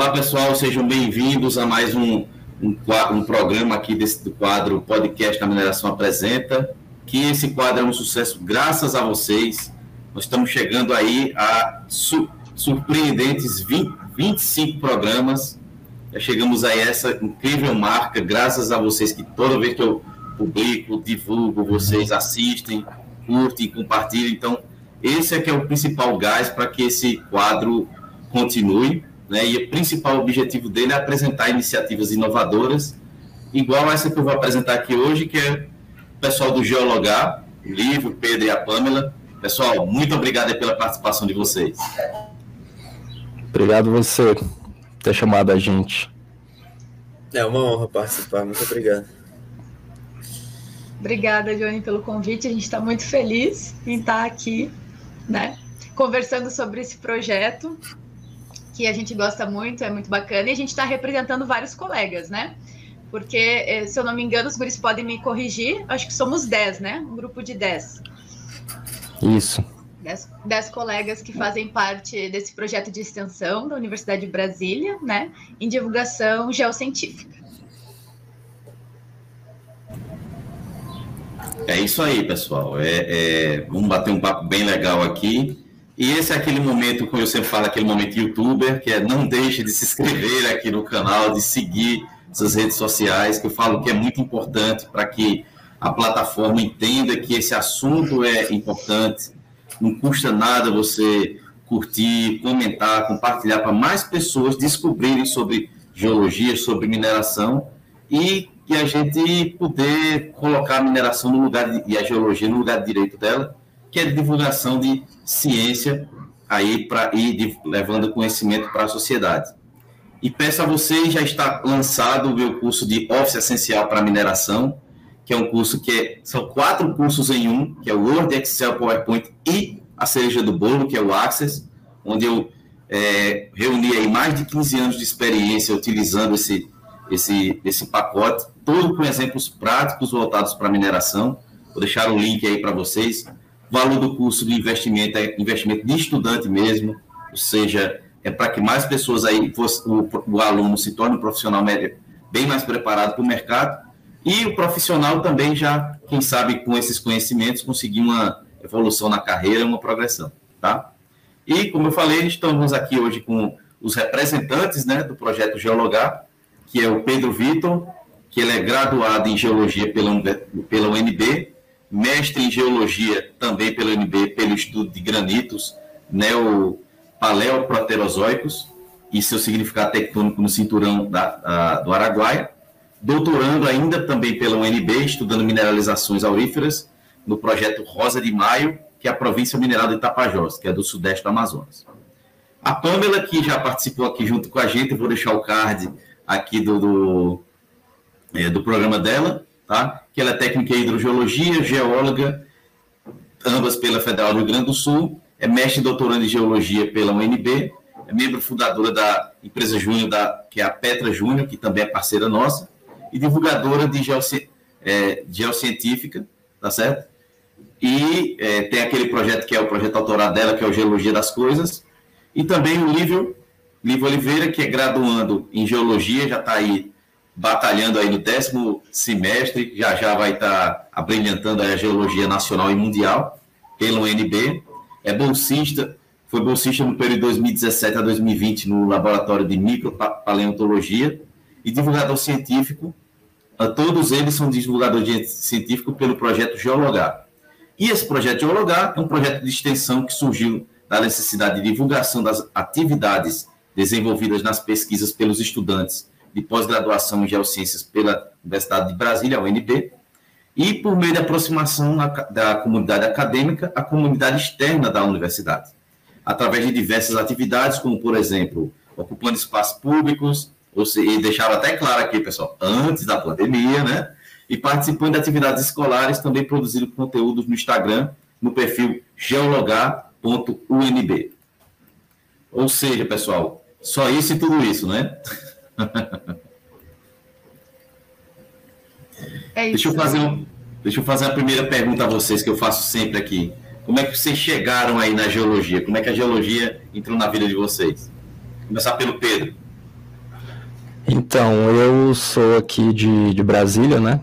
Olá, pessoal, sejam bem-vindos a mais um, um, um, programa aqui desse do quadro Podcast da Mineração Apresenta, que esse quadro é um sucesso graças a vocês. Nós estamos chegando aí a su surpreendentes 20, 25 programas. Já chegamos a essa incrível marca, graças a vocês que toda vez que eu publico, divulgo, vocês assistem, curtem, compartilham. Então, esse é que é o principal gás para que esse quadro continue né? E o principal objetivo dele é apresentar iniciativas inovadoras, igual essa que eu vou apresentar aqui hoje, que é o pessoal do Geologar, o Livro, o Pedro e a Pamela. Pessoal, muito obrigado pela participação de vocês. Obrigado você por ter chamado a gente. É uma honra participar, muito obrigado. Obrigada, Johnny, pelo convite. A gente está muito feliz em estar aqui, né? Conversando sobre esse projeto que a gente gosta muito, é muito bacana, e a gente está representando vários colegas, né? Porque, eh, se eu não me engano, os guris podem me corrigir, acho que somos 10, né? Um grupo de 10. Isso. 10, 10 colegas que fazem parte desse projeto de extensão da Universidade de Brasília, né? Em divulgação geocientífica. É isso aí, pessoal. É, é, vamos bater um papo bem legal aqui. E esse é aquele momento, como eu sempre falo, aquele momento youtuber, que é não deixe de se inscrever aqui no canal, de seguir essas redes sociais, que eu falo que é muito importante para que a plataforma entenda que esse assunto é importante. Não custa nada você curtir, comentar, compartilhar para mais pessoas descobrirem sobre geologia, sobre mineração e que a gente poder colocar a mineração no lugar de, e a geologia no lugar de direito dela que é de divulgação de ciência aí para ir levando conhecimento para a sociedade. E peço a vocês, já está lançado o meu curso de Office Essencial para Mineração, que é um curso que é, são quatro cursos em um, que é o Word, Excel, PowerPoint e a cereja do bolo, que é o Access, onde eu é, reuni aí mais de 15 anos de experiência utilizando esse, esse, esse pacote, todo com exemplos práticos voltados para mineração. Vou deixar o link aí para vocês valor do curso de investimento é investimento de estudante mesmo, ou seja, é para que mais pessoas aí, o, o aluno se torne um profissional bem mais preparado para o mercado e o profissional também já, quem sabe, com esses conhecimentos, conseguir uma evolução na carreira, uma progressão, tá? E, como eu falei, estamos aqui hoje com os representantes né, do projeto Geologar, que é o Pedro Vitor, que ele é graduado em Geologia pela, pela UNB, mestre em geologia também pelo UNB, pelo estudo de granitos neopaleoproterozoicos e seu significado tectônico no cinturão da, da, do Araguaia, doutorando ainda também pela UNB, estudando mineralizações auríferas no projeto Rosa de Maio, que é a província mineral de Tapajós, que é do sudeste do Amazonas. A Pamela, que já participou aqui junto com a gente, vou deixar o card aqui do, do, é, do programa dela, tá? que ela é técnica em hidrogeologia, geóloga, ambas pela Federal do Rio Grande do Sul, é mestre e doutorando em geologia pela UNB, é membro fundadora da empresa Júnior, da, que é a Petra Júnior, que também é parceira nossa, e divulgadora de geoci, é, geocientífica, tá certo? E é, tem aquele projeto que é o projeto autorado dela, que é o Geologia das Coisas, e também o Lívio, Lívio Oliveira, que é graduando em Geologia, já está aí batalhando aí no décimo semestre, já já vai estar tá abrilhantando a geologia nacional e mundial pelo UNB, é bolsista, foi bolsista no período de 2017 a 2020 no laboratório de micropaleontologia e divulgador científico, todos eles são divulgadores científicos pelo projeto Geologar. E esse projeto Geologar é um projeto de extensão que surgiu da necessidade de divulgação das atividades desenvolvidas nas pesquisas pelos estudantes de pós-graduação em Geociências pela Universidade de Brasília, UNB, e por meio da aproximação da comunidade acadêmica à comunidade externa da universidade, através de diversas atividades, como, por exemplo, ocupando espaços públicos, ou seja, e deixava até claro aqui, pessoal, antes da pandemia, né? E participando de atividades escolares, também produzindo conteúdos no Instagram, no perfil geologar.unb. Ou seja, pessoal, só isso e tudo isso, né? É isso. Deixa eu, fazer um, deixa eu fazer a primeira pergunta a vocês, que eu faço sempre aqui. Como é que vocês chegaram aí na geologia? Como é que a geologia entrou na vida de vocês? Vou começar pelo Pedro. Então, eu sou aqui de, de Brasília, né?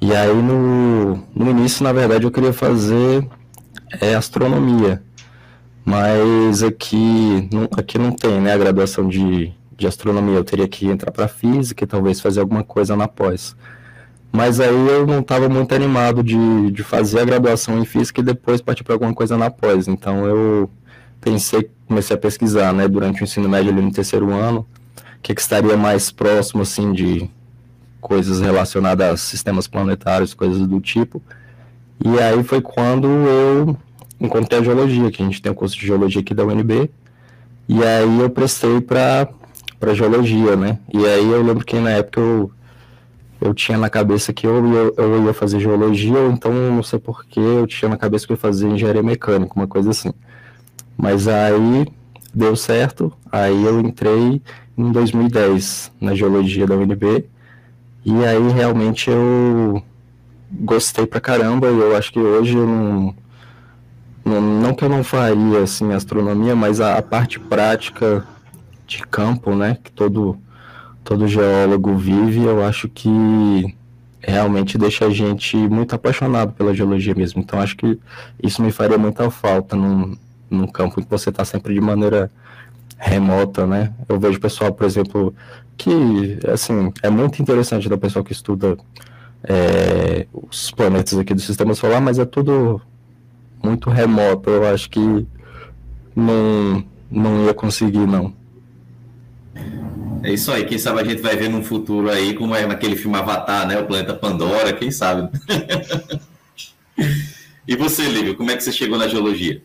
E aí no, no início, na verdade, eu queria fazer é, astronomia. Mas aqui não, aqui não tem né, a graduação de, de astronomia. Eu teria que entrar para física e talvez fazer alguma coisa na pós. Mas aí eu não estava muito animado de, de fazer a graduação em física e depois partir para alguma coisa na pós. Então eu pensei, comecei a pesquisar, né, durante o ensino médio ali no terceiro ano, o que, que estaria mais próximo, assim, de coisas relacionadas a sistemas planetários, coisas do tipo. E aí foi quando eu encontrei a geologia, que a gente tem o curso de geologia aqui da UNB, e aí eu prestei para para geologia, né? E aí eu lembro que na época eu, eu tinha na cabeça que eu ia, eu ia fazer geologia, ou então não sei porquê, eu tinha na cabeça que eu ia fazer engenharia mecânica, uma coisa assim. Mas aí deu certo, aí eu entrei em 2010 na geologia da UNB, e aí realmente eu gostei pra caramba, e eu acho que hoje eu não não, não que eu não faria assim astronomia, mas a, a, parte prática de campo, né, que todo todo geólogo vive, eu acho que realmente deixa a gente muito apaixonado pela geologia mesmo. Então acho que isso me faria muita falta num, num campo em que você está sempre de maneira remota, né? Eu vejo pessoal, por exemplo, que assim é muito interessante da pessoa que estuda é, os planetas aqui do sistema solar, mas é tudo muito remoto. Eu acho que não, não ia conseguir, não. É isso aí, quem sabe a gente vai ver num futuro aí, como é naquele filme Avatar, né? O planeta Pandora, quem sabe? e você, Lívio, como é que você chegou na geologia?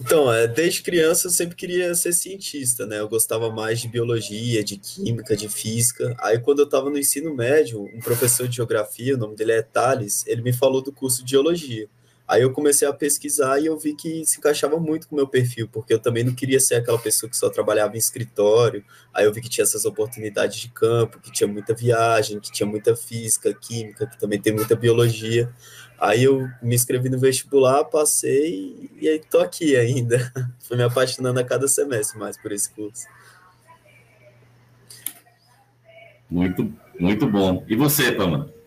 Então, é, desde criança eu sempre queria ser cientista, né? Eu gostava mais de biologia, de química, de física. Aí, quando eu estava no ensino médio, um professor de geografia, o nome dele é Thales, ele me falou do curso de geologia. Aí eu comecei a pesquisar e eu vi que se encaixava muito com o meu perfil, porque eu também não queria ser aquela pessoa que só trabalhava em escritório. Aí eu vi que tinha essas oportunidades de campo, que tinha muita viagem, que tinha muita física, química, que também tem muita biologia. Aí eu me inscrevi no vestibular, passei e aí tô aqui ainda. Fui me apaixonando a cada semestre mais por esse curso. Muito, muito bom. E você, Pamela?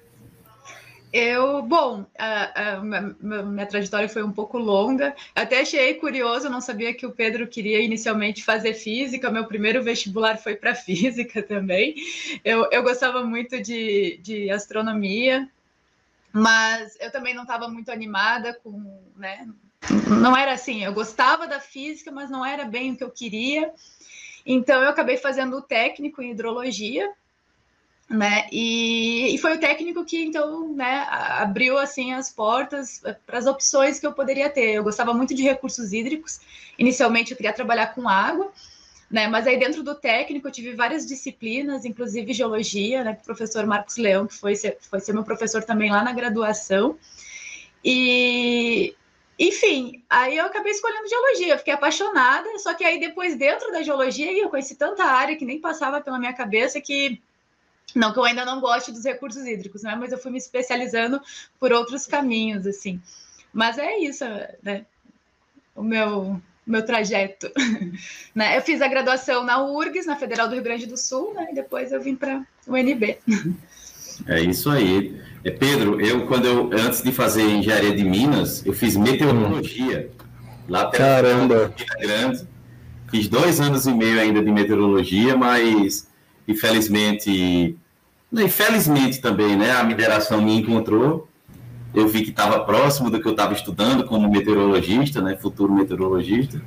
Eu, bom, a, a, minha, minha, trajetória foi um pouco longa. Até achei curioso, não sabia que o Pedro queria inicialmente fazer física. Meu primeiro vestibular foi para física também. Eu, eu gostava muito de, de astronomia, mas eu também não estava muito animada com, né? Não era assim. Eu gostava da física, mas não era bem o que eu queria. Então eu acabei fazendo o técnico em hidrologia né? E, e, foi o técnico que então, né, abriu assim as portas para as opções que eu poderia ter. Eu gostava muito de recursos hídricos. Inicialmente eu queria trabalhar com água, né? Mas aí dentro do técnico eu tive várias disciplinas, inclusive geologia, né? O professor Marcos Leão, que foi ser, foi ser meu professor também lá na graduação. E enfim, aí eu acabei escolhendo geologia, fiquei apaixonada, só que aí depois dentro da geologia eu conheci tanta área que nem passava pela minha cabeça que não que eu ainda não goste dos recursos hídricos, né? Mas eu fui me especializando por outros caminhos, assim. Mas é isso, né? O meu, meu trajeto. né? Eu fiz a graduação na URGS, na Federal do Rio Grande do Sul, né? E depois eu vim para o UNB. é isso aí. É, Pedro, eu quando eu antes de fazer engenharia de Minas, eu fiz meteorologia lá perto Caramba. Grande. Fiz dois anos e meio ainda de meteorologia, mas infelizmente Infelizmente também, né? A mineração me encontrou. Eu vi que estava próximo do que eu estava estudando como meteorologista, né? Futuro meteorologista.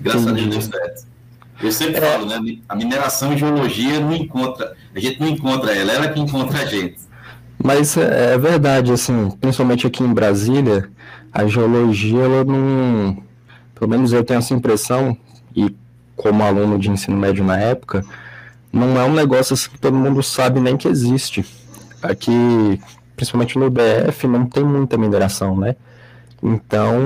Graças Sim. a Deus deu certo. Eu sempre é. falo, né? A mineração e geologia não encontra, a gente não encontra ela, ela que encontra a gente. Mas é, é verdade, assim, principalmente aqui em Brasília, a geologia, ela não. Pelo menos eu tenho essa impressão, e como aluno de ensino médio na época, não é um negócio assim que todo mundo sabe nem que existe. Aqui, principalmente no BF, não tem muita mineração, né? Então,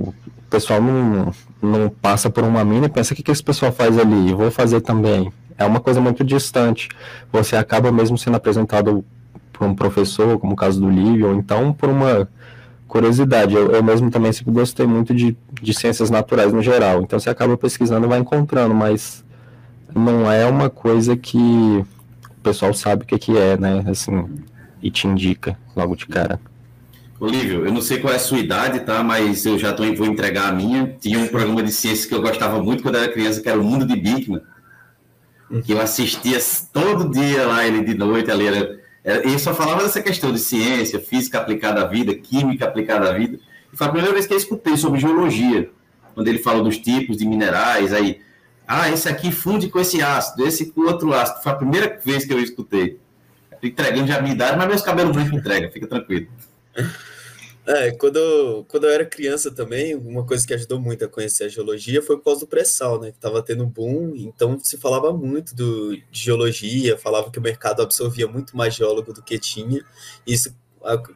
o pessoal não, não passa por uma mina e pensa, o que, que esse pessoal faz ali? Eu vou fazer também. É uma coisa muito distante. Você acaba mesmo sendo apresentado por um professor, como o caso do Lívio, ou então por uma curiosidade. Eu, eu mesmo também sempre gostei muito de, de ciências naturais no geral. Então, você acaba pesquisando e vai encontrando, mas não é uma coisa que o pessoal sabe o que, que é, né? Assim, e te indica logo de cara. Olívio, eu não sei qual é a sua idade, tá? Mas eu já tô, vou entregar a minha. Tinha um programa de ciências que eu gostava muito quando era criança, que era o Mundo de Bigman. Que eu assistia todo dia lá, ele de noite ali. Era, era, ele só falava dessa questão de ciência, física aplicada à vida, química aplicada à vida. E foi a primeira vez que eu escutei sobre geologia, quando ele falou dos tipos de minerais, aí, ah, esse aqui funde com esse ácido, esse com outro ácido. Foi a primeira vez que eu escutei. Entregando já a minha idade, mas meus cabelos brancos entregam, fica tranquilo. É, quando eu, quando eu era criança também, uma coisa que ajudou muito a conhecer a geologia foi por causa do pré-sal, né? Que estava tendo boom, então se falava muito do, de geologia, falava que o mercado absorvia muito mais geólogo do que tinha, e isso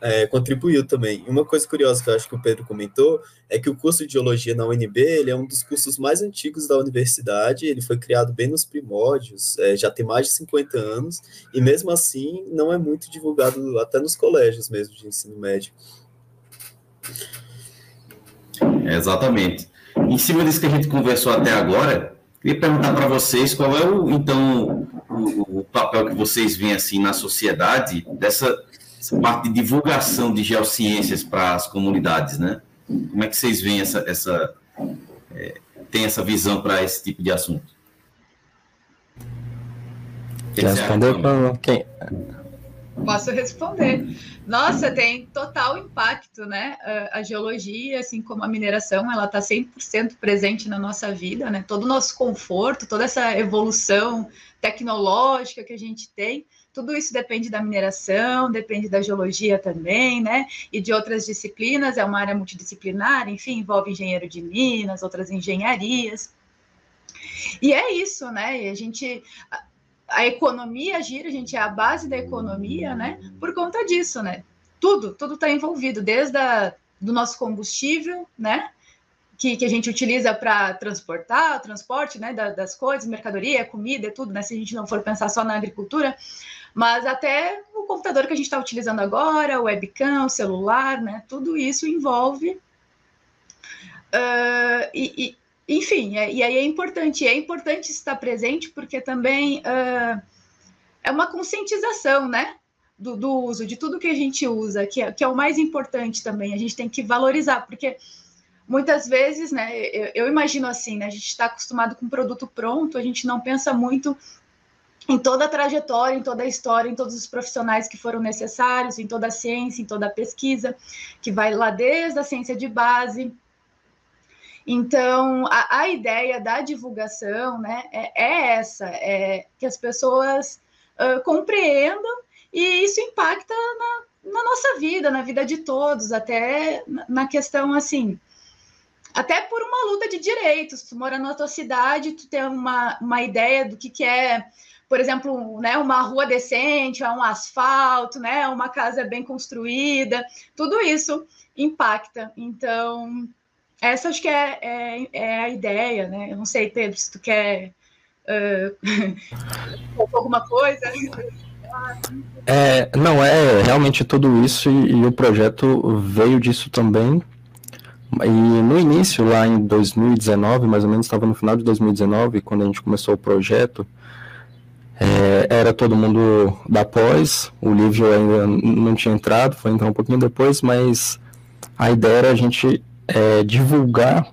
é, contribuiu também. E uma coisa curiosa que eu acho que o Pedro comentou é que o curso de geologia na UNB ele é um dos cursos mais antigos da universidade, ele foi criado bem nos primórdios, é, já tem mais de 50 anos, e mesmo assim não é muito divulgado até nos colégios mesmo de ensino médio. exatamente. Em cima disso que a gente conversou até agora, queria perguntar para vocês qual é o então o, o, papel que vocês veem assim na sociedade dessa parte de divulgação de geociências para as comunidades, né? Como é que vocês veem essa essa é, tem essa visão para esse tipo de assunto? Quer responder para quem? Posso responder. Nossa, tem total impacto, né? A, a geologia, assim como a mineração, ela está 100% presente na nossa vida, né? Todo o nosso conforto, toda essa evolução tecnológica que a gente tem, tudo isso depende da mineração, depende da geologia também, né? E de outras disciplinas, é uma área multidisciplinar, enfim, envolve engenheiro de minas, outras engenharias. E é isso, né? E a gente a economia gira, a gente é a base da economia, né? Por conta disso, né? Tudo, tudo está envolvido, desde a, do nosso combustível, né? Que, que a gente utiliza para transportar, o transporte, né? Da, das coisas, mercadoria, comida, tudo, né? Se a gente não for pensar só na agricultura, mas até o computador que a gente está utilizando agora, o webcam, o celular, né? Tudo isso envolve. Uh, e, enfim, é, e aí é importante, é importante estar presente porque também uh, é uma conscientização, né? Do, do, uso, de tudo que a gente usa, que é, que é o mais importante também, a gente tem que valorizar, porque muitas vezes, né, eu, eu imagino assim, né, a gente está acostumado com um produto pronto, a gente não pensa muito em toda a trajetória, em toda a história, em todos os profissionais que foram necessários, em toda a ciência, em toda a pesquisa, que vai lá desde a ciência de base, então, a, a ideia da divulgação né, é, é, essa, é que as pessoas uh, compreendam e isso impacta na, na, nossa vida, na vida de todos, até na questão assim, até por uma luta de direitos. Tu mora na tua cidade, tu tem uma, uma ideia do que, que é, por exemplo, né, uma rua decente, um asfalto, né, uma casa bem construída, tudo isso impacta. Então, essa acho que é, é, é, a ideia, né? Eu não sei, Pedro, se tu quer uh, alguma coisa. É, não, é realmente tudo isso e, e, o projeto veio disso também. E no início, lá em 2019, mais ou menos, estava no final de 2019, quando a gente começou o projeto, é, era todo mundo da pós, o Lívio ainda não tinha entrado, foi entrar um pouquinho depois, mas a ideia era a gente é, divulgar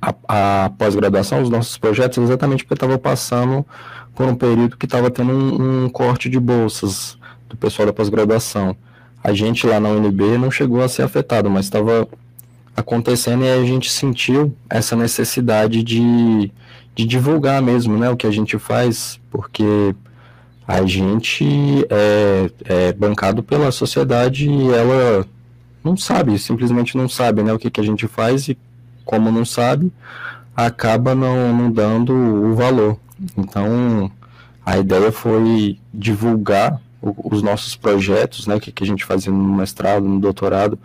a, a pós-graduação, os nossos projetos, exatamente porque estava passando por um período que estava tendo um, um, corte de bolsas do pessoal da pós-graduação. A gente lá na UNB não chegou a ser afetado, mas estava acontecendo e a gente sentiu essa necessidade de, de divulgar mesmo né, o que a gente faz, porque a gente é, é bancado pela sociedade e ela não sabe, simplesmente não sabe né, o que, que a gente faz e como não sabe, acaba não, não dando o valor. Então, a ideia foi divulgar os nossos projetos, né, o que, que a gente fazia no mestrado, no doutorado,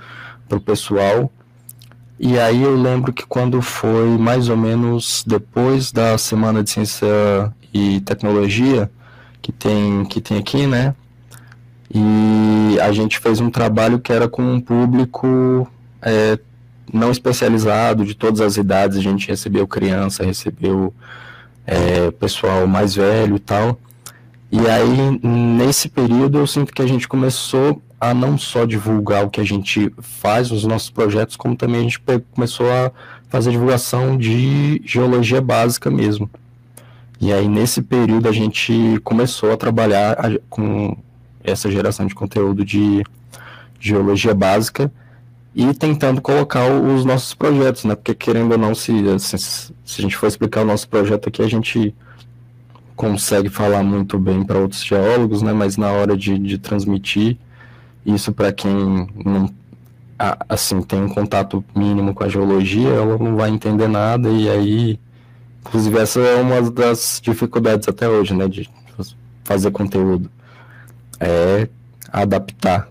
para o pessoal. E aí eu lembro que quando foi mais ou menos depois da Semana de Ciência e Tecnologia, que tem, que tem aqui, né, e a gente fez um trabalho que era com um público é, não especializado, de todas as idades. A gente recebeu criança, recebeu é, pessoal mais velho e tal. E aí, nesse período, eu sinto que a gente começou a não só divulgar o que a gente faz nos nossos projetos, como também a gente começou a fazer divulgação de geologia básica mesmo. E aí, nesse período, a gente começou a trabalhar com essa geração de conteúdo de geologia básica e tentando colocar os nossos projetos, né? Porque, querendo ou não, se, se, se a gente for explicar o nosso projeto aqui, a gente consegue falar muito bem para outros geólogos, né? Mas na hora de, de transmitir isso para quem não assim tem um contato mínimo com a geologia, ela não vai entender nada e aí, inclusive essa é uma das dificuldades até hoje, né? De fazer conteúdo, é adaptar.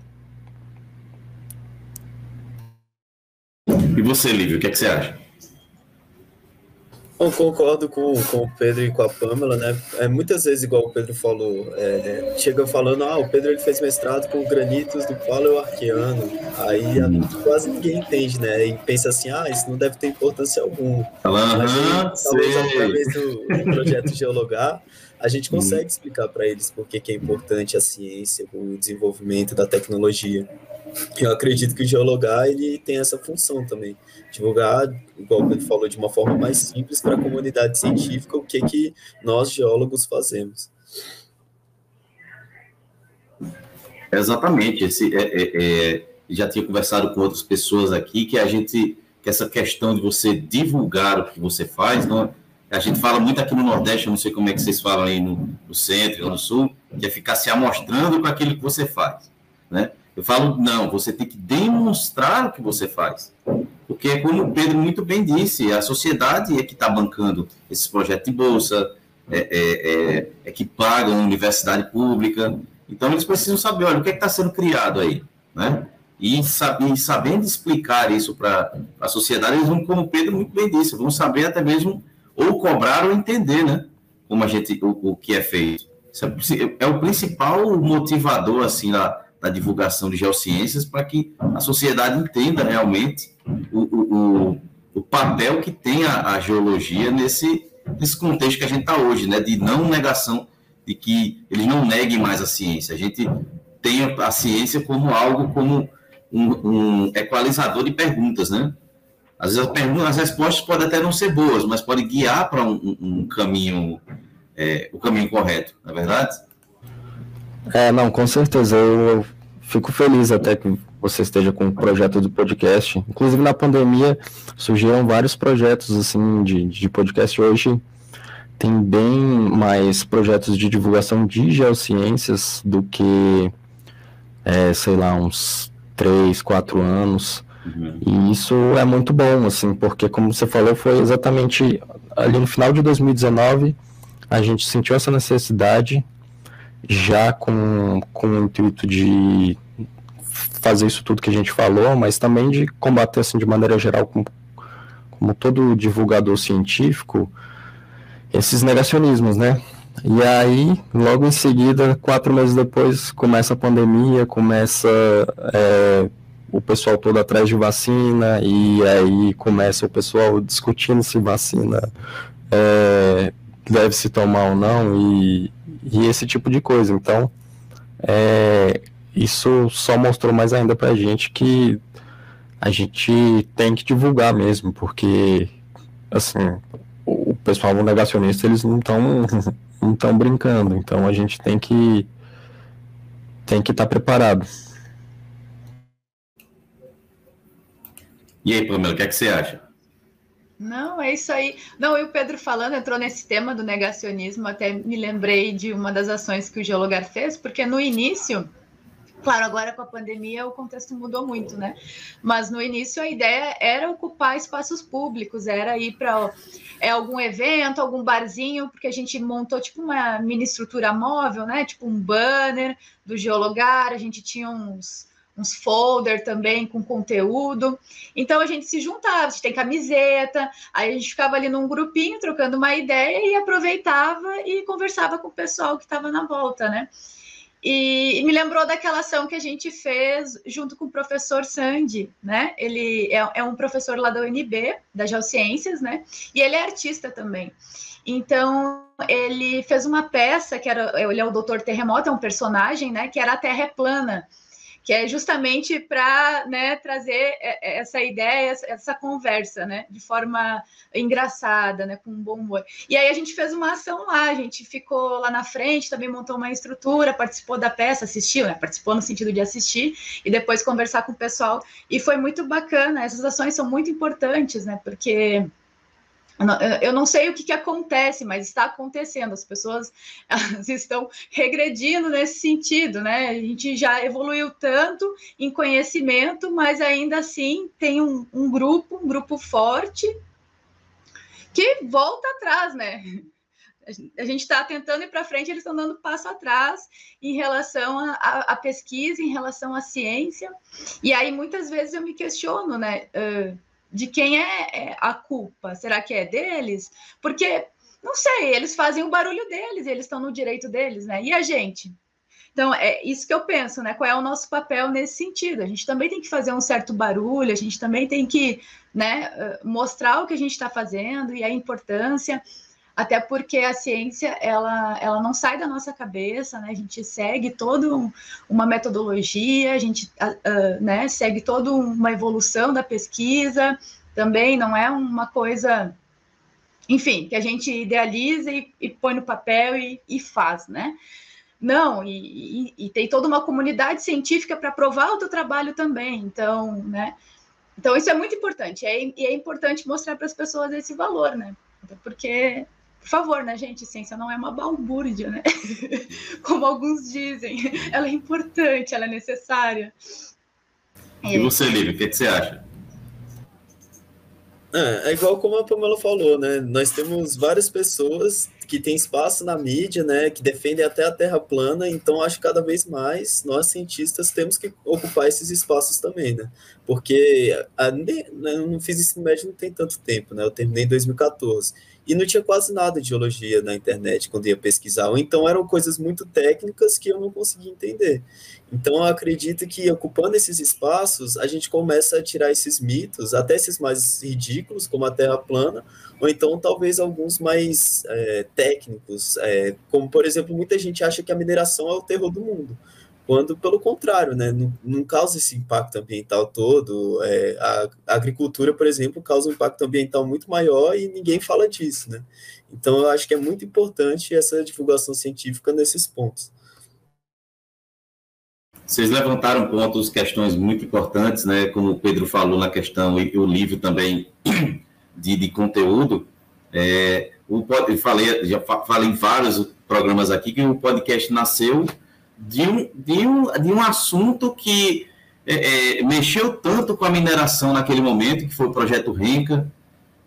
E você, Lívio, o que, é que você acha? Eu concordo com, com o Pedro e com a Pamela, né? É, muitas vezes, igual o Pedro falou, é, chega falando, ah, o Pedro ele fez mestrado com granitos do Paleoarqueano. Aí a, quase ninguém entende, né? E pensa assim, ah, isso não deve ter importância alguma. Mas, talvez através do, do projeto Geologar, a gente uhum. consegue explicar para eles por que é importante a ciência, o desenvolvimento da tecnologia. Eu acredito que o Geologar ele tem essa função também, divulgar, igual o Pedro falou, de uma forma mais simples para a comunidade científica o que, que nós geólogos fazemos. Exatamente, esse, é, é, é, já tinha conversado com outras pessoas aqui que a gente, que essa questão de você divulgar o que você faz, não, a gente fala muito aqui no Nordeste, eu não sei como é que vocês falam aí no, no centro, no Sul, que é ficar se amostrando com aquilo que você faz, né? Eu falo, não, você tem que demonstrar o que você faz. Porque, como o Pedro muito bem disse, a sociedade é que está bancando esses projetos de bolsa, é, é, é, é, que pagam universidade pública. Então, eles precisam saber, olha, o que é está sendo criado aí, né? E, sabendo explicar isso para a sociedade, eles vão, como o Pedro muito bem disse, vão saber até mesmo ou cobrar ou entender, né? Como a gente, o, o que é feito. É, é o principal motivador, assim, da, da divulgação de geociências para que a sociedade entenda realmente o, o, o papel que tem a, a, geologia nesse, nesse contexto que a gente está hoje, né, de não negação, de que eles não neguem mais a ciência. A gente tem a ciência como algo, como um, um equalizador de perguntas, né? Às vezes as respostas podem até não ser boas, mas pode guiar para um, um, caminho, é, o caminho correto, não é verdade? É, não, com certeza. Eu fico feliz até que você esteja com o projeto do podcast. Inclusive, na pandemia, surgiram vários projetos assim de, de podcast. Hoje tem bem mais projetos de divulgação de geociências do que, é, sei lá, uns três, quatro anos. Uhum. E isso é muito bom, assim, porque, como você falou, foi exatamente ali no final de 2019 a gente sentiu essa necessidade já com, com o intuito de fazer isso tudo que a gente falou, mas também de combater assim de maneira geral, como, como todo divulgador científico, esses negacionismos, né? E aí, logo em seguida, quatro meses depois, começa a pandemia, começa é, o pessoal todo atrás de vacina, e aí começa o pessoal discutindo se vacina é, deve se tomar ou não, e e esse tipo de coisa. Então, é, isso só mostrou mais ainda para a gente que a gente tem que divulgar mesmo, porque, assim, o pessoal negacionista, eles não estão não estão brincando, então a gente tem que tem que estar tá preparado. E aí, Pamela, o que, é que você acha? Não, é isso aí. Não, e o Pedro falando, entrou nesse tema do negacionismo, até me lembrei de uma das ações que o Geologar fez, porque no início, claro, agora com a pandemia o contexto mudou muito, né? Mas no início a ideia era ocupar espaços públicos, era ir para é, algum evento, algum barzinho, porque a gente montou tipo uma mini estrutura móvel, né? Tipo um banner do Geologar, a gente tinha uns uns folder também com conteúdo. Então a gente se juntava, a gente tem camiseta, aí a gente ficava ali num grupinho trocando uma ideia e aproveitava e conversava com o pessoal que estava na volta, né? E, e, me lembrou daquela ação que a gente fez junto com o professor Sandy, né? Ele é, é um professor lá da UNB, da Geociências, né? E ele é artista também. Então, ele fez uma peça que era, ele é o Doutor Terremoto, é um personagem, né? Que era a Terra é plana que é justamente para né, trazer essa ideia, essa conversa, né, de forma engraçada, né, com um bom humor. E aí a gente fez uma ação lá, a gente ficou lá na frente, também montou uma estrutura, participou da peça, assistiu, né, participou no sentido de assistir e depois conversar com o pessoal. E foi muito bacana. Essas ações são muito importantes, né, porque eu não sei o que, que, acontece, mas está acontecendo. As pessoas estão regredindo nesse sentido, né? A gente já evoluiu tanto em conhecimento, mas ainda assim tem um, um grupo, um grupo forte que volta atrás, né? A gente está tentando ir para frente, eles estão dando passo atrás em relação à pesquisa, em relação à ciência. E aí muitas vezes eu me questiono, né? Uh, de quem é, é a culpa? Será que é deles? Porque, não sei, eles fazem o barulho deles, eles estão no direito deles, né? E a gente? Então, é isso que eu penso, né? Qual é o nosso papel nesse sentido? A gente também tem que fazer um certo barulho, a gente também tem que né, mostrar o que a gente está fazendo e a importância até porque a ciência ela, ela não sai da nossa cabeça, né? A gente segue toda uma metodologia, a gente uh, né, segue toda uma evolução da pesquisa, também não é uma coisa, enfim, que a gente idealiza e, e põe no papel e, e faz, né? Não, e, e, e, tem toda uma comunidade científica para provar o teu trabalho também, então, né? Então, isso é muito importante, é, e é importante mostrar para as pessoas esse valor, né? Porque por favor, né, gente? Ciência não é uma balbúrdia, né? Como alguns dizem. Ela é importante, ela é necessária. E você, Lívia, o que, que você acha? É, é igual como a Pamela falou, né? Nós temos várias pessoas que têm espaço na mídia, né? Que defendem até a Terra plana, então acho que cada vez mais nós cientistas temos que ocupar esses espaços também, né? Porque a, né, eu não fiz ensino médio não tem tanto tempo, né? Eu terminei em 2014 e não tinha quase nada de geologia na internet quando ia pesquisar, ou então eram coisas muito técnicas que eu não conseguia entender. Então eu acredito que ocupando esses espaços, a gente começa a tirar esses mitos, até esses mais ridículos, como a Terra plana, ou então talvez alguns mais é, técnicos, é, como por exemplo, muita gente acha que a mineração é o terror do mundo quando pelo contrário, né, não, não causa esse impacto ambiental todo. É, a, a, agricultura, por exemplo, causa um impacto ambiental muito maior e ninguém fala disso, né? Então eu acho que é muito importante essa divulgação científica nesses pontos. Vocês levantaram pontos, questões muito importantes, né? Como o Pedro falou na questão e o livro também de, de conteúdo. É, o, eu falei, já falei em vários programas aqui que o podcast nasceu de um, de um, de um assunto que é, é, mexeu tanto com a mineração naquele momento, que foi o projeto Renca,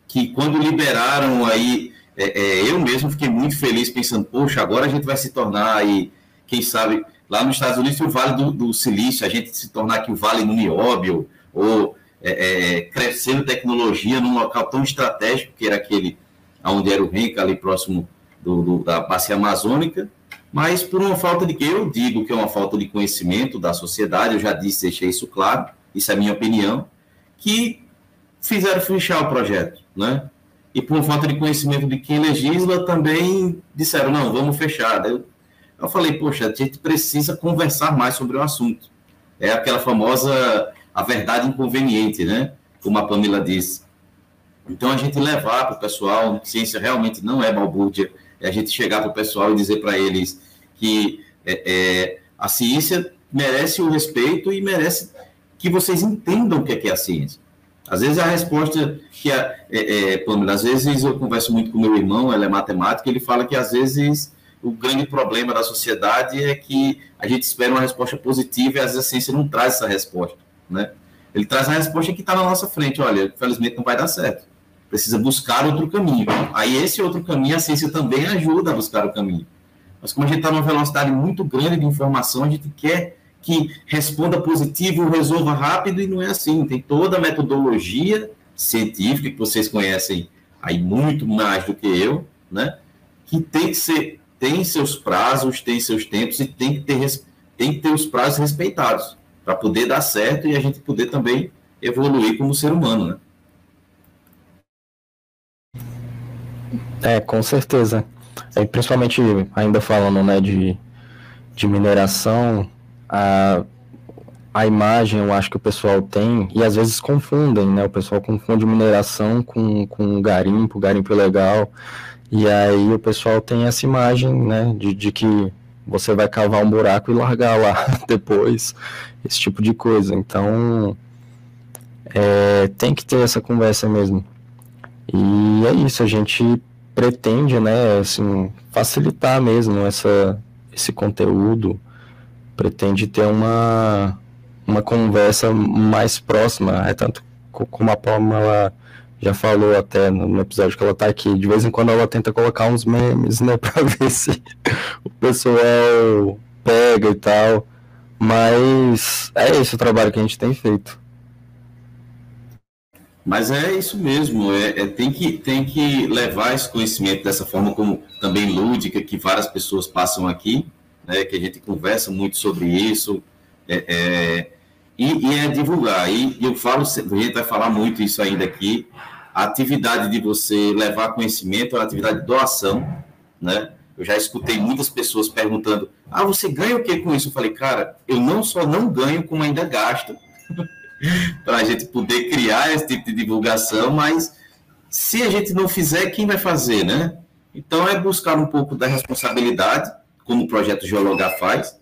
que quando liberaram aí, é, é, eu mesmo fiquei muito feliz pensando, poxa, agora a gente vai se tornar aí, quem sabe, lá nos Estados Unidos o Vale do, do Silício, a gente se tornar aqui o Vale do Nióbio, ou é, é, crescendo tecnologia num local tão estratégico que era aquele onde era o Renca, ali próximo do, do da bacia amazônica, mas por uma falta de que eu digo que é uma falta de conhecimento da sociedade, eu já disse, deixei isso claro, isso é a minha opinião, que fizeram fechar o projeto, né? E por falta de conhecimento de quem legisla, também disseram, não, vamos fechar. Eu, eu falei, poxa, a gente precisa conversar mais sobre o assunto. É aquela famosa, a verdade inconveniente, né? Como a Pamela disse. Então, a gente levar para o pessoal, ciência realmente não é balbúrdia, é a gente chegar para o pessoal e dizer para eles que é, é, a ciência merece o respeito e merece que vocês entendam o que é, que é a ciência. Às vezes a resposta que a, é, é, Pamela, às vezes eu converso muito com meu irmão, ele é matemático, ele fala que às vezes o grande problema da sociedade é que a gente espera uma resposta positiva e às vezes a ciência não traz essa resposta, né? Ele traz a resposta que está na nossa frente, olha, infelizmente não vai dar certo precisa buscar outro caminho. Aí esse outro caminho, a ciência também ajuda a buscar o caminho. Mas como a gente está numa velocidade muito grande de informação, a gente quer que responda positivo, resolva rápido, e não é assim. Tem toda a metodologia científica que vocês conhecem aí muito mais do que eu, né? Que tem que ser tem seus prazos, tem seus tempos e tem que ter, tem que ter os prazos respeitados para poder dar certo e a gente poder também evoluir como ser humano, né? É, com certeza. Principalmente ainda falando né, de, de mineração, a, a imagem eu acho que o pessoal tem, e às vezes confundem, né? O pessoal confunde mineração com, com garimpo, garimpo legal. E aí o pessoal tem essa imagem, né, de, de que você vai cavar um buraco e largar lá depois, esse tipo de coisa. Então, é, tem que ter essa conversa mesmo. E é isso, a gente pretende, né, assim, facilitar mesmo essa, esse conteúdo, pretende ter uma, uma conversa mais próxima, é tanto como a Palma ela já falou até no episódio que ela tá aqui, de vez em quando ela tenta colocar uns memes, né, pra ver se o pessoal pega e tal, mas é esse o trabalho que a gente tem feito. Mas é isso mesmo, é, é, tem, que, tem que levar esse conhecimento dessa forma como também lúdica, que várias pessoas passam aqui, né, que a gente conversa muito sobre isso, é, é e, e, é divulgar. E, eu falo, a gente vai falar muito isso ainda aqui, a atividade de você levar conhecimento é uma atividade de doação, né? Eu já escutei muitas pessoas perguntando: ah, você ganha o que com isso? Eu falei, cara, eu não só não ganho, como ainda gasto para a gente poder criar esse tipo de divulgação, mas se a gente não fizer, quem vai fazer, né? Então é buscar um pouco da responsabilidade, como o projeto Geologar faz,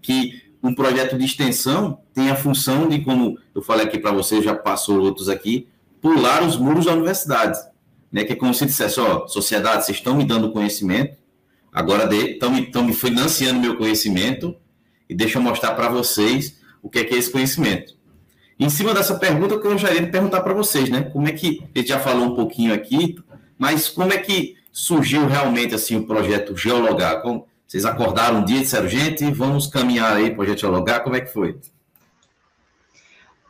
que um projeto de extensão tem a função de, como eu falei aqui para você, já passou outros aqui, pular os muros da universidade. Né? Que é como se dissesse, ó, sociedade, vocês estão me dando conhecimento, agora estão me, me financiando meu conhecimento, e deixa eu mostrar para vocês o que é, que é esse conhecimento. Em cima dessa pergunta, eu gostaria de perguntar para vocês, né? Como é que, a gente já falou um pouquinho aqui, mas como é que surgiu realmente assim o projeto Geologar? Como, vocês acordaram um dia e disseram, gente, vamos caminhar aí, projeto Geologar, como é que foi?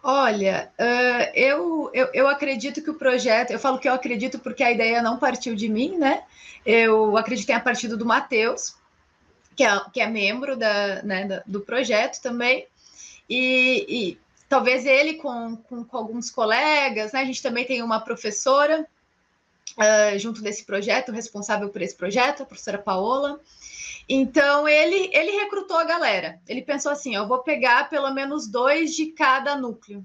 Olha, uh, eu, eu, eu acredito que o projeto, eu falo que eu acredito porque a ideia não partiu de mim, né? Eu acredito que tenha partido do Matheus, que é, que é membro da, né, do projeto também, e, e talvez ele com, com, com, alguns colegas, né? A gente também tem uma professora uh, junto desse projeto, responsável por esse projeto, a professora Paola. Então ele ele recrutou a galera. Ele pensou assim: eu vou pegar pelo menos dois de cada núcleo,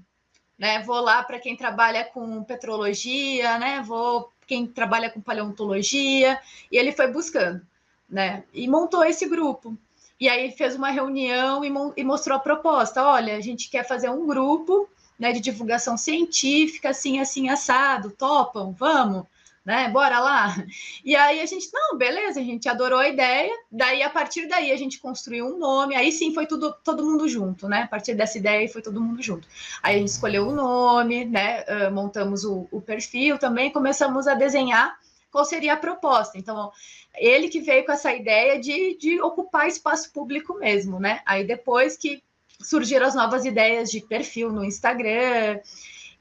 né? Vou lá para quem trabalha com petrologia, né? Vou quem trabalha com paleontologia e ele foi buscando, né? E montou esse grupo. E aí fez uma reunião e, e mostrou a proposta. Olha, a gente quer fazer um grupo né, de divulgação científica, assim, assim, assado, topam, vamos né? Bora lá. E aí a gente, não, beleza, a gente adorou a ideia. Daí, a partir daí, a gente construiu um nome. Aí sim foi tudo, todo mundo junto, né? A partir dessa ideia foi todo mundo junto. Aí a gente escolheu o nome, né? Montamos o, o perfil também, começamos a desenhar qual seria a proposta. Então, ele que veio com essa ideia de, de ocupar espaço público mesmo, né? Aí depois que surgiram as novas ideias de perfil no Instagram,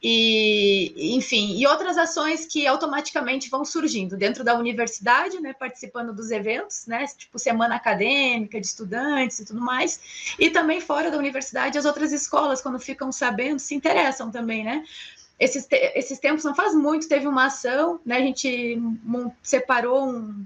e, enfim, e outras ações que automaticamente vão surgindo dentro da universidade, né, participando dos eventos, né, tipo semana acadêmica de estudantes e tudo mais, e também fora da universidade, as outras escolas, quando ficam sabendo, se interessam também, né, esses, esses tempos, não faz muito, teve uma ação, né, a gente separou um,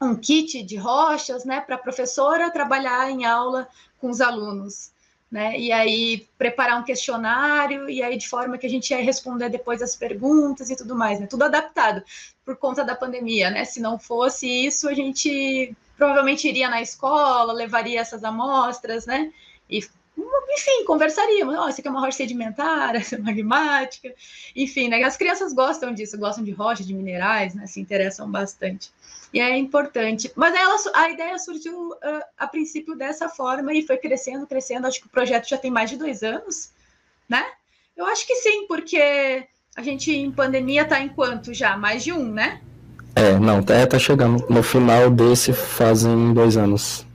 um kit de rochas, né, para a professora trabalhar em aula com os alunos, né? E aí preparar um questionário e aí de forma que a gente ia responder depois as perguntas e tudo mais, né? Tudo adaptado por conta da pandemia, né? Se não fosse isso, a gente provavelmente iria na escola, levaria essas amostras, né? E enfim, conversaríamos. Oh, isso aqui é uma rocha sedimentar, essa é magmática. Enfim, né? As crianças gostam disso, gostam de rocha, de minerais, né? Se interessam bastante. E é importante. Mas ela, a ideia surgiu uh, a princípio dessa forma e foi crescendo, crescendo. Acho que o projeto já tem mais de dois anos, né? Eu acho que sim, porque a gente em pandemia está em quanto já? Mais de um, né? É, não, tá, tá chegando. No final desse fazem dois anos.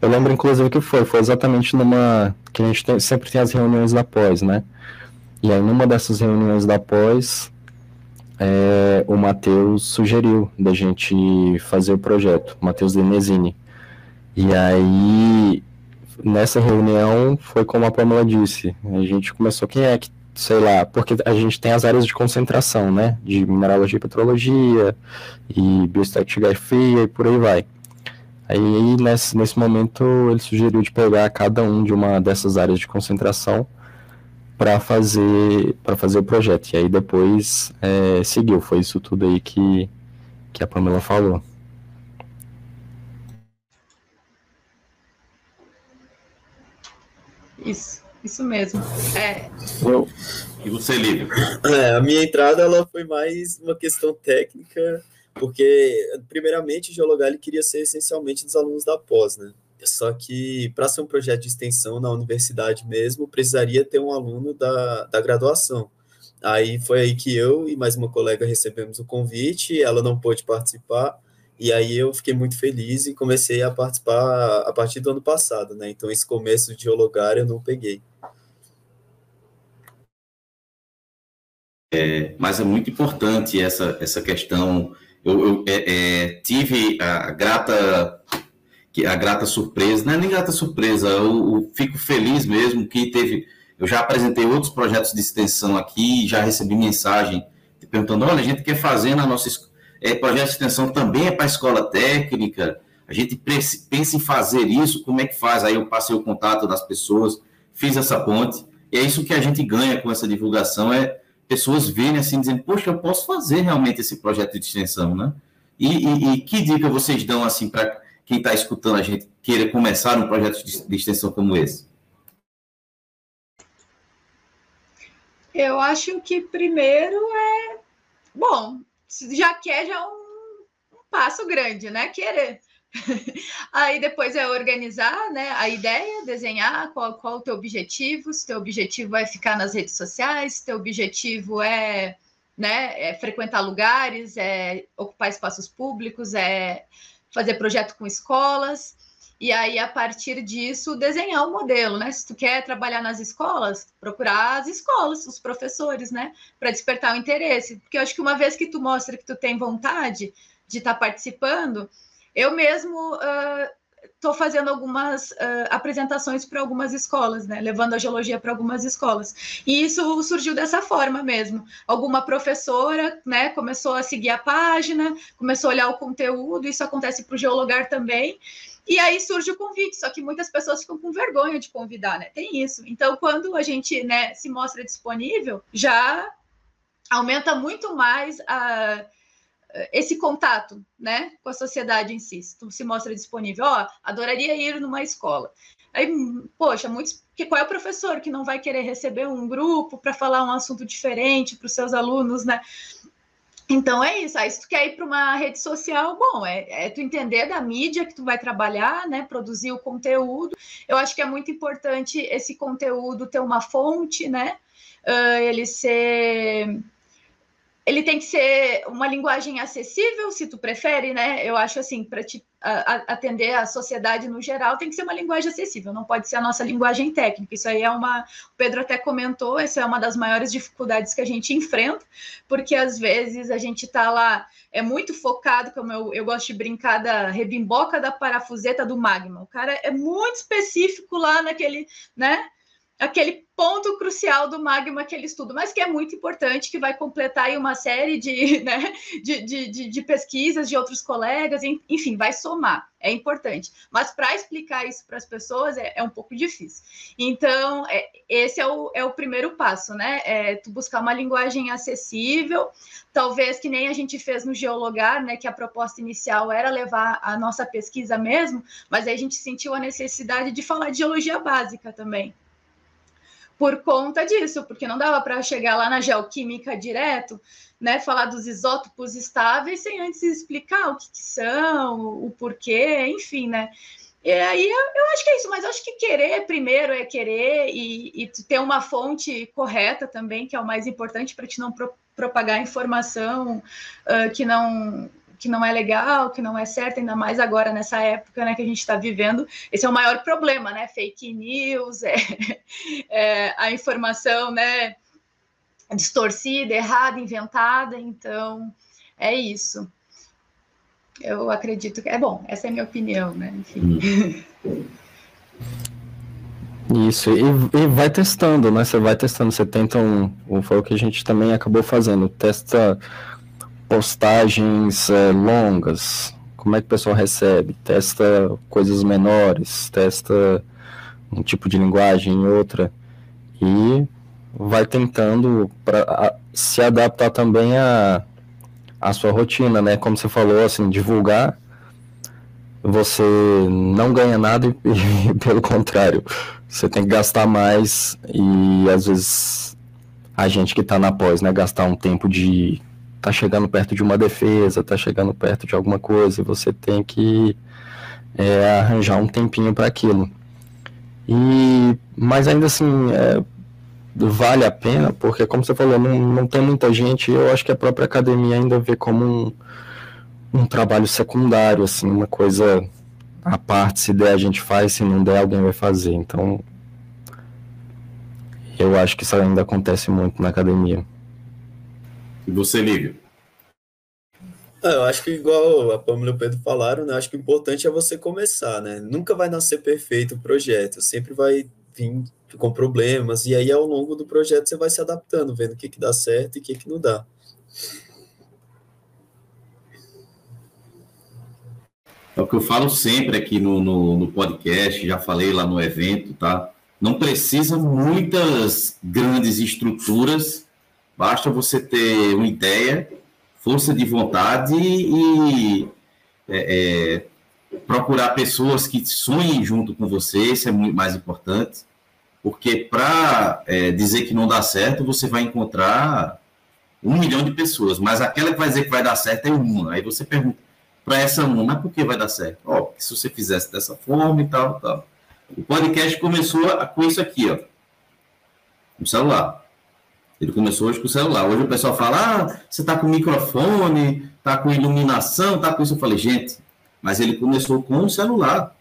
Eu lembro, inclusive, que foi. Foi exatamente numa. que a gente tem, sempre tem as reuniões da pós, né? E aí, numa dessas reuniões da pós, é, o Matheus sugeriu da gente fazer o projeto, Matheus Denesini. E aí, nessa reunião, foi como a Pamela disse, a gente começou, quem é que, sei lá, porque a gente tem as áreas de concentração, né, de mineralogia e petrologia, e bioestratigrafia e por aí vai. Aí, nesse, nesse momento, ele sugeriu de pegar cada um de uma dessas áreas de concentração para fazer para fazer o projeto. E aí depois é, seguiu. Foi isso tudo aí que, que a Pamela falou. Isso, isso mesmo. É. E você, Lívia? É, a minha entrada ela foi mais uma questão técnica, porque, primeiramente, o Geologal queria ser essencialmente dos alunos da pós, né? Só que para ser um projeto de extensão na universidade mesmo, precisaria ter um aluno da, da graduação. Aí foi aí que eu e mais uma colega recebemos o convite, ela não pôde participar, e aí eu fiquei muito feliz e comecei a participar a partir do ano passado, né? Então esse começo de hologar eu não peguei. É, mas é muito importante essa, essa questão. Eu, eu é, é, tive a grata a grata surpresa, não é nem grata surpresa, eu, eu, fico feliz mesmo que teve. Eu já apresentei outros projetos de extensão aqui, já recebi mensagem perguntando: olha, a gente quer fazer na nossa é, projeto de extensão também é para a escola técnica, a gente pensa em fazer isso, como é que faz? Aí eu passei o contato das pessoas, fiz essa ponte, e é isso que a gente ganha com essa divulgação, é pessoas verem assim, dizendo, poxa, eu posso fazer realmente esse projeto de extensão, né? E, e, e que dica vocês dão assim para quem está escutando a gente queira começar um projeto de extensão como esse? Eu acho que primeiro é bom, já quer já um, um passo grande, né? Querer. Aí depois é organizar né, a ideia, desenhar qual, qual o teu objetivo, se teu objetivo é ficar nas redes sociais, se teu objetivo é, né, é frequentar lugares, é ocupar espaços públicos, é fazer projeto com escolas, e aí, a partir disso, desenhar o modelo, né? Se tu quer trabalhar nas escolas, procurar as escolas, os professores, né? Para despertar o interesse. Porque eu acho que uma vez que tu mostra que tu tem vontade de estar tá participando, eu mesmo uh, estou fazendo algumas uh, apresentações para algumas escolas, né? Levando a geologia para algumas escolas. E isso surgiu dessa forma mesmo. Alguma professora, né, começou a seguir a página, começou a olhar o conteúdo, isso acontece para o geologar também. E aí surge o convite, só que muitas pessoas ficam com vergonha de convidar, né? Tem isso. Então, quando a gente né, se mostra disponível, já aumenta muito mais a esse contato, né, com a sociedade em si. Se tu se mostra disponível, ó, oh, adoraria ir numa escola. Aí, poxa, muitos, que qual é o professor que não vai querer receber um grupo para falar um assunto diferente para os seus alunos, né? Então é isso. Aí se tu quer ir para uma rede social, bom, é, é, tu entender da mídia que tu vai trabalhar, né? Produzir o conteúdo. Eu acho que é muito importante esse conteúdo ter uma fonte, né? Uh, ele ser ele tem que ser uma linguagem acessível, se tu prefere, né? Eu acho assim, para te atender a sociedade no geral, tem que ser uma linguagem acessível, não pode ser a nossa linguagem técnica. Isso aí é uma. O Pedro até comentou, essa é uma das maiores dificuldades que a gente enfrenta, porque às vezes a gente está lá, é muito focado, como eu, eu gosto de brincar da rebimboca da parafuseta do magma. O cara é muito específico lá naquele, né? Aquele ponto crucial do magma que ele estuda, mas que é muito importante, que vai completar uma série de, né, de, de, de pesquisas de outros colegas, enfim, vai somar, é importante. Mas para explicar isso para as pessoas é, é, um pouco difícil. Então, é, esse é o, é o primeiro passo, né? É tu buscar uma linguagem acessível, talvez que nem a gente fez no Geologar, né? Que a proposta inicial era levar a nossa pesquisa mesmo, mas aí a gente sentiu a necessidade de falar de geologia básica também por conta disso, porque não dava para chegar lá na geoquímica direto, né, falar dos isótopos estáveis sem antes explicar o que, que são, o porquê, enfim, né? E aí eu, eu, acho que é isso, mas acho que querer primeiro é querer e, e ter uma fonte correta também, que é o mais importante para te não pro, propagar informação uh, que não que não é legal, que não é certo, ainda mais agora nessa época né, que a gente está vivendo. Esse é o maior problema, né? Fake news, é, é a informação, né? distorcida, errada, inventada. Então, é isso. Eu acredito que é bom, essa é a minha opinião, né? Enfim. Hum. Isso, e, e, vai testando, né? Você vai testando, você tenta um. Foi o que a gente também acabou fazendo. Testa postagens é, longas, como é que o pessoal recebe, testa coisas menores, testa um tipo de linguagem em outra. E vai tentando para se adaptar também a, a sua rotina, né? Como você falou, assim, divulgar, você não ganha nada e, e pelo contrário, você tem que gastar mais e às vezes a gente que está na pós, né, gastar um tempo de tá chegando perto de uma defesa, tá chegando perto de alguma coisa, e você tem que é, arranjar um tempinho para aquilo. E mas ainda assim, é, vale a pena, porque como você falou, não, não tem muita gente, eu acho que a própria academia ainda vê como um, um trabalho secundário, assim, uma coisa à parte, se der a gente faz, se não der alguém vai fazer. Então, eu acho que isso ainda acontece muito na academia. E você, Lívio? Ah, eu acho que igual a Pamela e o Pedro falaram, né? Acho que o importante é você começar, né? Nunca vai nascer perfeito o projeto, sempre vai vir com problemas, e aí ao longo do projeto você vai se adaptando, vendo o que, que dá certo e o que, que não dá. É o que eu falo sempre aqui no, no, no, podcast, já falei lá no evento, tá? Não precisa muitas grandes estruturas, basta você ter uma ideia, força de vontade e é, é, procurar pessoas que sonhem junto com você, isso é muito mais importante porque para é, dizer que não dá certo, você vai encontrar um milhão de pessoas, mas aquela que vai dizer que vai dar certo é uma. Aí você pergunta para essa uma, mas por que vai dar certo? Ó, se você fizesse dessa forma e tal, tal. O podcast começou com isso aqui, ó, no celular. Ele começou hoje com o celular. Hoje o pessoal fala, ah, você está com microfone, está com iluminação, está com isso. Eu falei, gente, mas ele começou com o celular.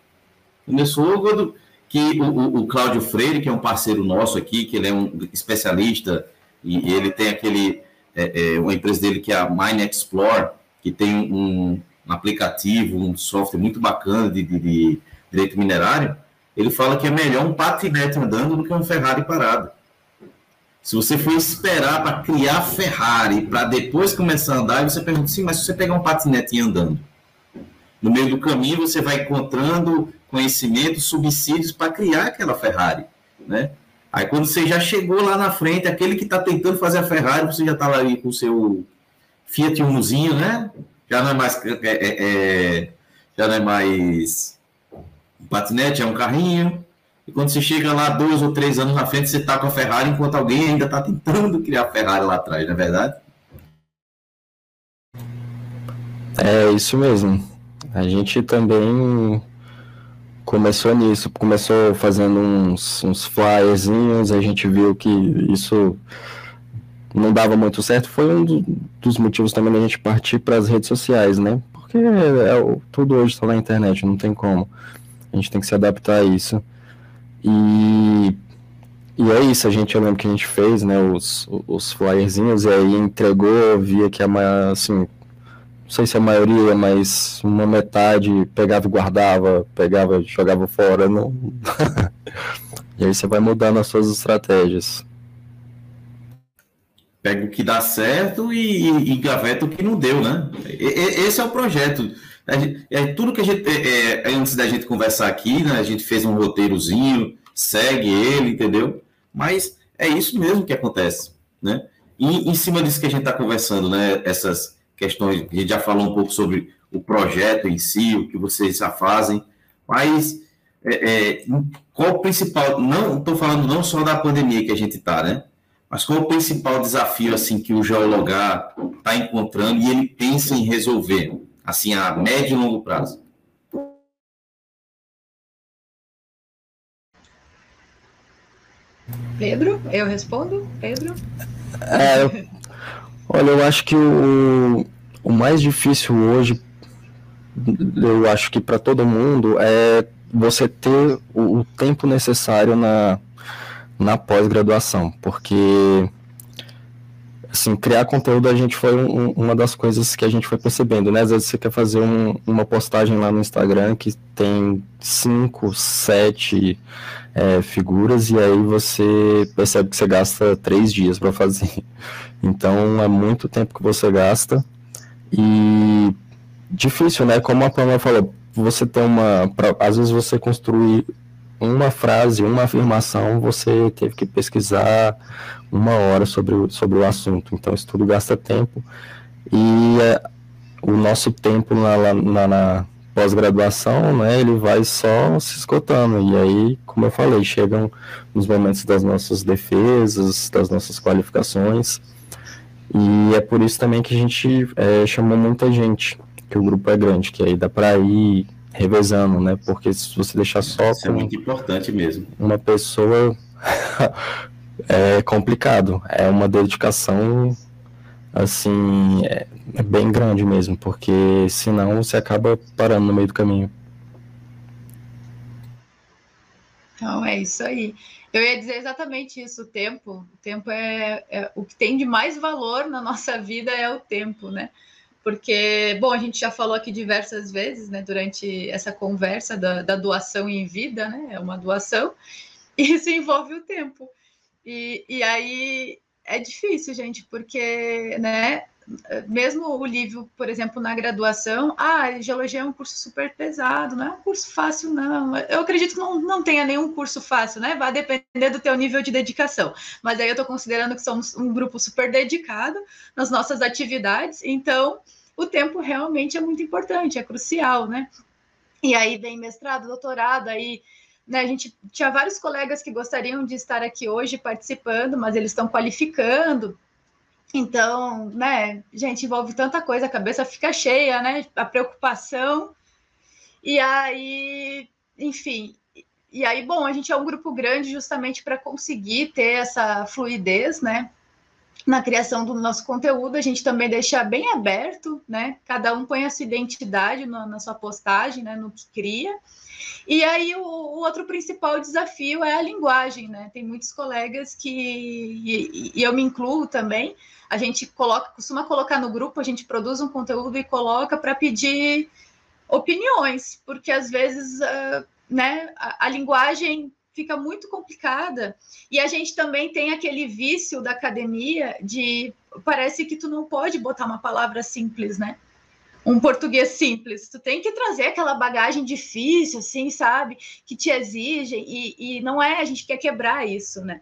Começou quando que o, o, Cláudio Freire, que é um parceiro nosso aqui, que ele é um especialista e ele tem aquele, é, é, uma empresa dele que é a Mine Explore, que tem um, um aplicativo, um software muito bacana de, de, de, direito minerário, ele fala que é melhor um patinete andando do que um Ferrari parado. Se você for esperar para criar Ferrari, para depois começar a andar, você pergunta, sim, mas se você pegar um patinete andando, no meio do caminho você vai encontrando conhecimento, subsídios para criar aquela Ferrari, né? Aí quando você já chegou lá na frente, aquele que está tentando fazer a Ferrari, você já está lá com o seu Fiat Unozinho, né? Já não é mais é, é, é, já não é mais um patinete, é um carrinho. E quando você chega lá dois ou três anos na frente, você está com a Ferrari, enquanto alguém ainda está tentando criar a Ferrari lá atrás, não é verdade? É isso mesmo. A gente também começou nisso, começou fazendo uns, uns flyerzinhos, a gente viu que isso não dava muito certo, foi um do, dos motivos também da gente partir para as redes sociais, né? Porque é, tudo hoje está na internet, não tem como. A gente tem que se adaptar a isso. E, e é isso, a gente, eu lembro que a gente fez, né, os, os flyerzinhos, e aí entregou, via que a, assim, não sei se a maioria, mas uma metade pegava e guardava, pegava e jogava fora. Não... e aí você vai mudando as suas estratégias. Pega o que dá certo e, e, e gaveta o que não deu, né? E, esse é o projeto. É, tudo que a gente. É, é, antes da gente conversar aqui, né? A gente fez um roteirozinho, segue ele, entendeu? Mas é isso mesmo que acontece, né? E em cima disso que a gente está conversando, né? Essas questões, a gente já falou um pouco sobre o projeto em si, o que vocês já fazem, mas é, é, qual o principal, não estou falando não só da pandemia que a gente está, né? Mas qual o principal desafio assim que o geologar está encontrando e ele pensa em resolver, assim, a médio e longo prazo? Pedro, eu respondo? Pedro? É, Olha, eu acho que o, o mais difícil hoje, eu acho que para todo mundo, é você ter o, o tempo necessário na, na pós-graduação, porque assim, criar conteúdo a gente foi um, uma das coisas que a gente foi percebendo, né? Às vezes você quer fazer um, uma postagem lá no Instagram que tem cinco, sete é, figuras e aí você percebe que você gasta três dias para fazer. Então é muito tempo que você gasta e difícil, né? Como a Pamela falou, você tem uma, pra, às vezes você construir uma frase, uma afirmação, você teve que pesquisar uma hora sobre o, sobre o assunto. Então, isso tudo gasta tempo. E é, o nosso tempo na, na, na pós-graduação, né, ele vai só se esgotando. E aí, como eu falei, chegam os momentos das nossas defesas, das nossas qualificações. E é por isso também que a gente é, chamou muita gente, que o grupo é grande, que aí dá para ir revezando, né? Porque se você deixar só Isso é muito importante mesmo. Uma pessoa é complicado, é uma dedicação assim, é, é bem grande mesmo, porque senão você acaba parando no meio do caminho. Então é isso aí. Eu ia dizer exatamente isso, o tempo. O tempo é, é, o que tem de mais valor na nossa vida é o tempo, né? Porque, bom, a gente já falou aqui diversas vezes, né, durante essa conversa da, da doação em vida, né, é uma doação, e isso envolve o tempo. E, e aí é difícil, gente, porque, né, mesmo o livro, por exemplo, na graduação, ah, geologia é um curso super pesado, não é um curso fácil, não. Eu acredito que não, não tenha nenhum curso fácil, né? Vai depender do teu nível de dedicação. Mas aí eu estou considerando que somos um grupo super dedicado nas nossas atividades, então o tempo realmente é muito importante, é crucial, né? E aí vem mestrado, doutorado, aí né, a gente tinha vários colegas que gostariam de estar aqui hoje participando, mas eles estão qualificando. Então, né, gente, envolve tanta coisa, a cabeça fica cheia, né? A preocupação. E aí, enfim, e aí, bom, a gente é um grupo grande justamente para conseguir ter essa fluidez, né? Na criação do nosso conteúdo, a gente também deixa bem aberto, né? Cada um põe a sua identidade no, na sua postagem, né? No que cria. E aí o, o, outro principal desafio é a linguagem, né? Tem muitos colegas que, e, e, eu me incluo também, a gente coloca, costuma colocar no grupo, a gente produz um conteúdo e coloca para pedir opiniões, porque às vezes uh, né, a, a linguagem fica muito complicada. E a gente também tem aquele vício da academia de parece que tu não pode botar uma palavra simples, né? Um português simples. Tu tem que trazer aquela bagagem difícil, assim, sabe? Que te exigem. E, e não é, a gente quer quebrar isso, né?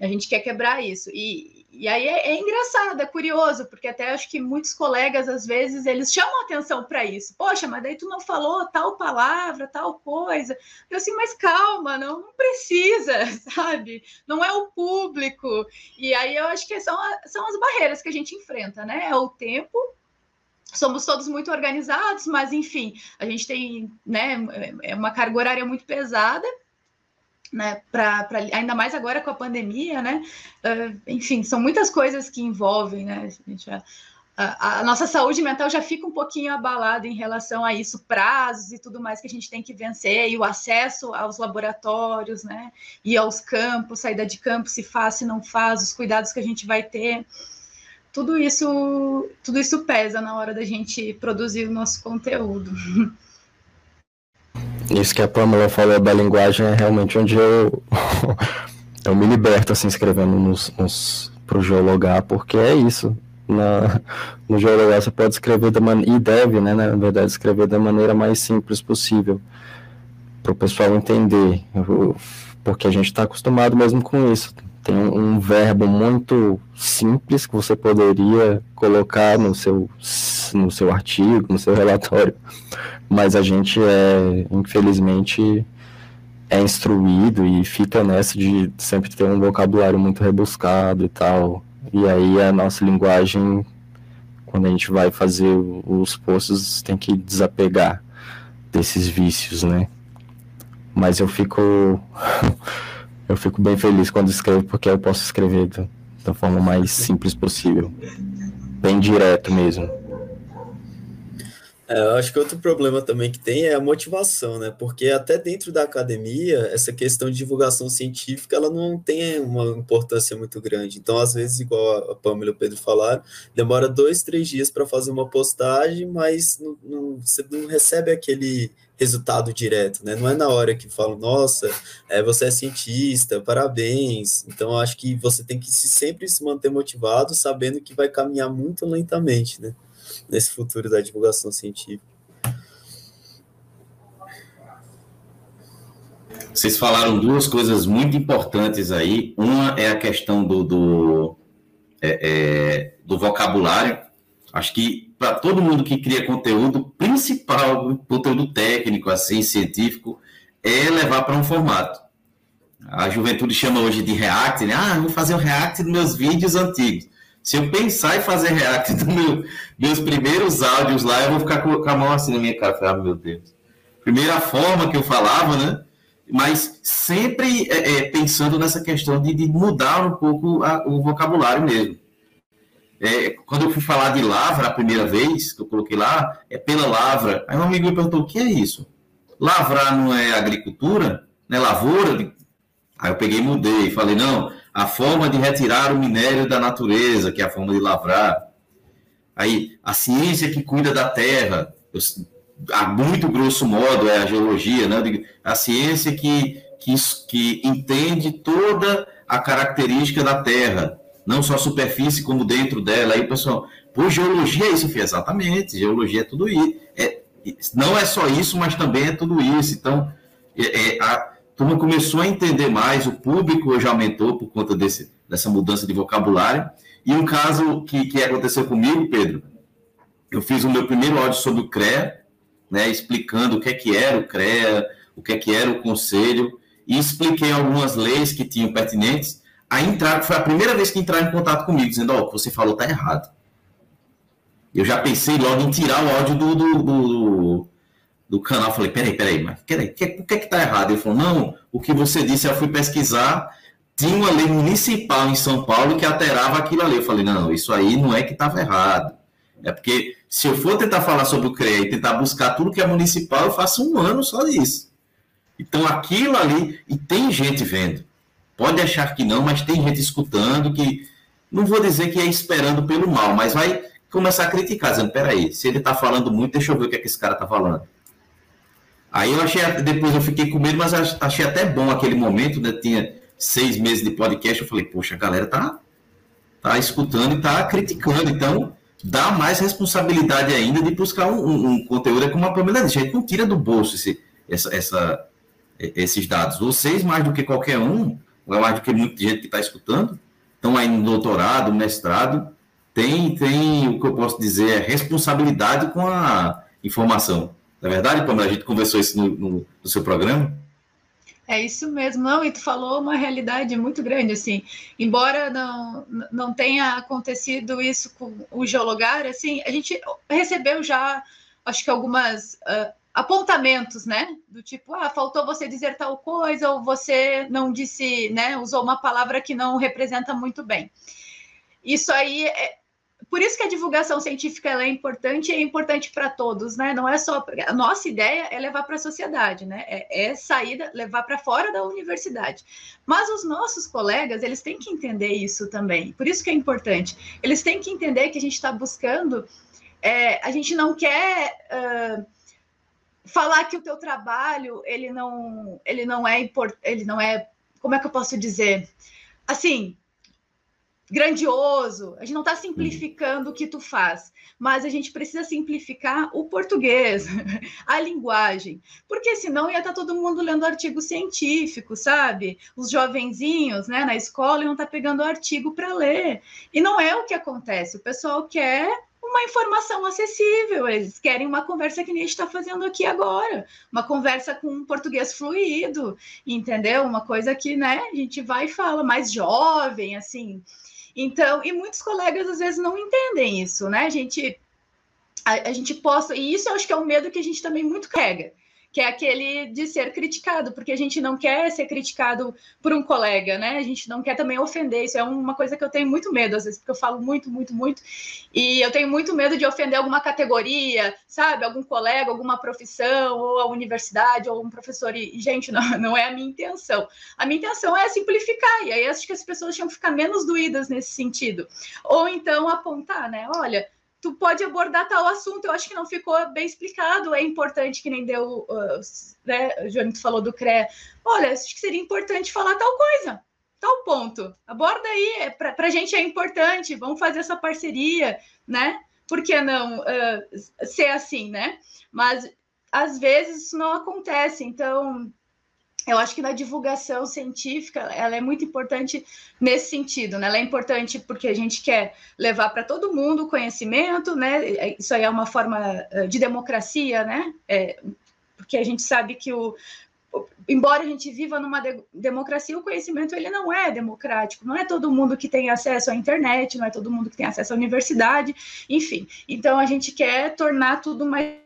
A gente quer quebrar isso. E, e aí é, é, engraçado, é curioso, porque até acho que muitos colegas, às vezes, eles chamam atenção para isso. Poxa, mas daí tu não falou tal palavra, tal coisa. Eu assim, mas calma, não, não precisa, sabe? Não é o público. E aí eu acho que são, são as barreiras que a gente enfrenta, né? É o tempo, somos todos muito organizados, mas enfim, a gente tem né, é uma carga horária muito pesada né, pra, pra, ainda mais agora com a pandemia, né? Uh, enfim, são muitas coisas que envolvem, né? A, a, a, nossa saúde mental já fica um pouquinho abalada em relação a isso, prazos e tudo mais que a gente tem que vencer, e o acesso aos laboratórios, né? E aos campos, saída de campo, se faz, se não faz, os cuidados que a gente vai ter. Tudo isso, tudo isso pesa na hora da gente produzir o nosso conteúdo. Isso que a Pamela falou da linguagem é realmente onde eu, eu me liberto, assim, escrevendo nos, nos, pro geologar, porque é isso. Na, no geologar você pode escrever da maneira, e deve, né, na verdade, escrever da maneira mais simples possível, para o pessoal entender, porque a gente está acostumado mesmo com isso. Tem um, um verbo muito simples que você poderia colocar no seu, no seu artigo, no seu relatório, mas a gente é, infelizmente, é instruído e fica nessa de sempre ter um vocabulário muito rebuscado e tal. E aí a nossa linguagem, quando a gente vai fazer os posts, tem que desapegar desses vícios, né? Mas eu fico eu fico bem feliz quando escrevo porque eu posso escrever da, da forma mais simples possível, bem direto mesmo. É, eu acho que outro problema também que tem é a motivação, né? Porque até dentro da academia, essa questão de divulgação científica, ela não tem uma importância muito grande. Então, às vezes, igual a Pamela e o Pedro falaram, demora dois, três dias para fazer uma postagem, mas não, não, você não recebe aquele resultado direto, né? Não é na hora que falam, nossa, é, você é cientista, parabéns. Então, acho que você tem que se, sempre se manter motivado, sabendo que vai caminhar muito lentamente, né? nesse futuro da divulgação científica. Vocês falaram duas coisas muito importantes aí. Uma é a questão do, do, é, é, do vocabulário. Acho que para todo mundo que cria conteúdo, principal, conteúdo técnico, assim, científico, é levar para um formato. A juventude chama hoje de React, né? Ah, vou fazer o React dos meus vídeos antigos. Se eu pensar em fazer react dos meu, meus primeiros áudios lá, eu vou ficar com, a mão assim na minha cara. Ah, meu Deus. Primeira forma que eu falava, né? Mas sempre é, é, pensando nessa questão de, de mudar um pouco a, o vocabulário mesmo. É, quando eu fui falar de lavra a primeira vez, que eu coloquei lá, é pela lavra. Aí um amigo me perguntou: o que é isso? Lavrar não é agricultura? Não é lavoura? Aí eu peguei e mudei falei: não, a forma de retirar o minério da natureza, que é a forma de lavrar. Aí, a ciência que cuida da terra, a muito grosso modo é a geologia, né? A ciência que, que, que entende toda a característica da terra, não só a superfície, como dentro dela. Aí, pessoal, pô, geologia é isso, filho? Exatamente, geologia é tudo isso. É, não é só isso, mas também é tudo isso. Então, é, é, a, turma começou a entender mais, o público hoje aumentou por conta desse, dessa mudança de vocabulário. E um caso que, que aconteceu comigo, Pedro, eu fiz o meu primeiro áudio sobre o CREA, né, explicando o que é que era o CREA, o que é que era o conselho, e expliquei algumas leis que tinham pertinentes. A entrar, foi a primeira vez que entraram em contato comigo, dizendo, ó, oh, o que você falou está errado. Eu já pensei logo em tirar o áudio do, do, do, do canal. Falei, peraí, peraí, mas peraí, que, que é que está errado? Ele falou, não, o que você disse, eu fui pesquisar, tinha uma lei municipal em São Paulo que alterava aquilo ali. Eu falei, não, isso aí não é que estava errado. É porque se eu for tentar falar sobre o CREA e tentar buscar tudo que é municipal, eu faço um ano só disso. Então aquilo ali, e tem gente vendo. Pode achar que não, mas tem gente escutando que, não vou dizer que é esperando pelo mal, mas vai começar a criticar, dizendo, peraí, se ele está falando muito, deixa eu ver o que, é que esse cara está falando. Aí eu achei, depois eu fiquei com medo, mas achei até bom aquele momento, né? Tinha seis meses de podcast, eu falei, poxa, a galera tá, tá escutando e tá criticando, então dá mais responsabilidade ainda de buscar um, um, conteúdo, é como a Pamela disse, a gente não tira do bolso esse, essa, essa, esses dados. Vocês, mais do que qualquer um, mais do que muita gente que está escutando, estão aí no doutorado, mestrado, tem, tem o que eu posso dizer, é responsabilidade com a informação. Na é verdade, Pamela, a gente conversou isso no, no, no, seu programa? É isso mesmo, não, e tu falou uma realidade muito grande, assim, embora não, não tenha acontecido isso com o geologar, assim, a gente recebeu já, acho que algumas uh, apontamentos, né, do tipo, ah, faltou você dizer tal coisa, ou você não disse, né, usou uma palavra que não representa muito bem. Isso aí é, por isso que a divulgação científica é importante e é importante para todos, né? Não é só a nossa ideia é levar para a sociedade, né? É, é sair, levar para fora da universidade. Mas os nossos colegas eles têm que entender isso também. Por isso que é importante. Eles têm que entender que a gente está buscando. É, a gente não quer uh, falar que o teu trabalho ele não ele não é ele não é como é que eu posso dizer assim grandioso. A gente não está simplificando o que tu faz, mas a gente precisa simplificar o português, a linguagem, porque senão ia estar tá todo mundo lendo artigo científico, sabe? Os jovenzinhos, né, na escola estar tá pegando artigo para ler. E não é o que acontece. O pessoal quer uma informação acessível, eles querem uma conversa que nem a gente está fazendo aqui agora, uma conversa com um português fluido, entendeu? Uma coisa que, né, a gente vai e fala, mais jovem, assim, então, e muitos colegas às vezes não entendem isso, né? A gente, a, a gente posta, e isso eu acho que é um medo que a gente também muito carrega, que é aquele de ser criticado, porque a gente não quer ser criticado por um colega, né? A gente não quer também ofender. Isso é uma coisa que eu tenho muito medo, às vezes, porque eu falo muito, muito, muito. E eu tenho muito medo de ofender alguma categoria, sabe? Algum colega, alguma profissão, ou a universidade, ou um professor. E, gente, não, não é a minha intenção. A minha intenção é simplificar, e aí acho que as pessoas tinham que ficar menos doídas nesse sentido. Ou então apontar, né? Olha tu pode abordar tal assunto. Eu acho que não ficou bem explicado. É importante que nem deu, uh, né? O Joanito falou do CRE. Olha, acho que seria importante falar tal coisa, tal ponto. Aborda aí, é, para a gente é importante. Vamos fazer essa parceria, né? Por que não uh, ser assim, né? Mas às vezes isso não acontece. Então, eu acho que na divulgação científica ela é muito importante nesse sentido, né? Ela é importante porque a gente quer levar para todo mundo o conhecimento, né? Isso aí é uma forma eh, de democracia, né? É, porque a gente sabe que o embora a gente viva numa de democracia, o conhecimento ele não é democrático, não é todo mundo que tem acesso à internet, não é todo mundo que tem acesso à universidade, enfim. Então a gente quer tornar tudo mais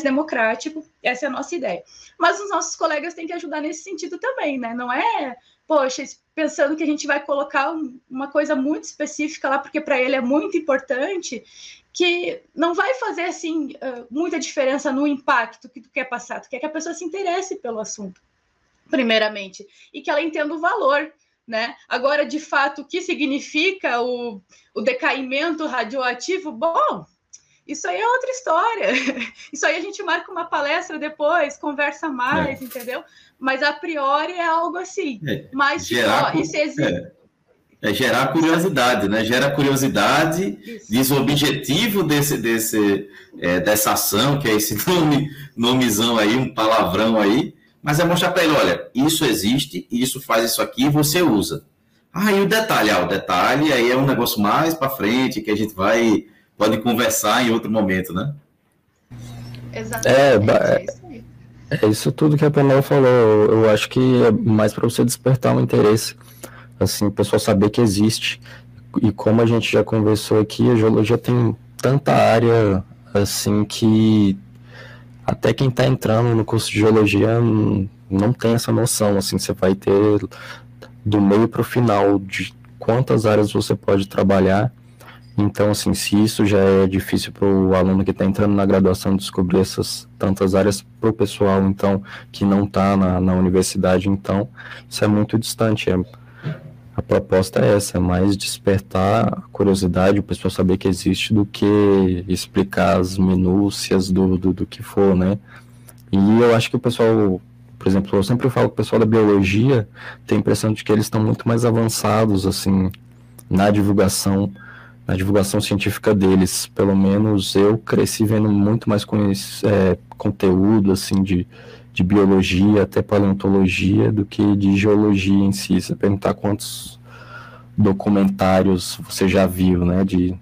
democrático, essa é a nossa ideia. Mas os nossos colegas têm que ajudar nesse sentido também, né? Não é, poxa, pensando que a gente vai colocar uma coisa muito específica lá, porque para ele é muito importante, que não vai fazer, assim, muita diferença no impacto que tu quer passar. Tu quer que a pessoa se interesse pelo assunto, primeiramente, e que ela entenda o valor, né? Agora, de fato, o que significa o, o decaimento radioativo? Bom, isso aí é outra história. Isso aí a gente marca uma palestra depois, conversa mais, é. entendeu? Mas a priori é algo assim. É, Mas gerar, isso existe. É, é, gerar curiosidade, né? Gera curiosidade, isso. diz o objetivo desse, desse, é, dessa ação, que é esse nome, nomezão aí, um palavrão aí, mas é mostrar para ele, olha, isso existe, isso faz isso aqui, você usa. Ah, e o detalhe, ah, o detalhe aí é um negócio mais para frente, que a gente vai pode conversar em outro momento, né? Exatamente. É, é, é isso tudo que a Penel falou. Eu acho que é mais para você despertar um interesse, assim, o pessoal saber que existe. E como a gente já conversou aqui, a geologia tem tanta área assim que até quem está entrando no curso de geologia não tem essa noção. Assim, você vai ter do meio para o final de quantas áreas você pode trabalhar então, assim, se isso já é difícil para o aluno que está entrando na graduação descobrir essas tantas áreas para o pessoal, então, que não está na, na universidade, então, isso é muito distante. É, a proposta é essa, é mais despertar a curiosidade, o pessoal saber que existe, do que explicar as minúcias do, do, do que for, né? E eu acho que o pessoal por exemplo, eu sempre falo que o pessoal da biologia tem a impressão de que eles estão muito mais avançados, assim, na divulgação na divulgação científica deles. Pelo menos eu cresci vendo muito mais é, conteúdo assim de, de biologia, até paleontologia, do que de geologia em si. Você perguntar quantos documentários você já viu, né, de,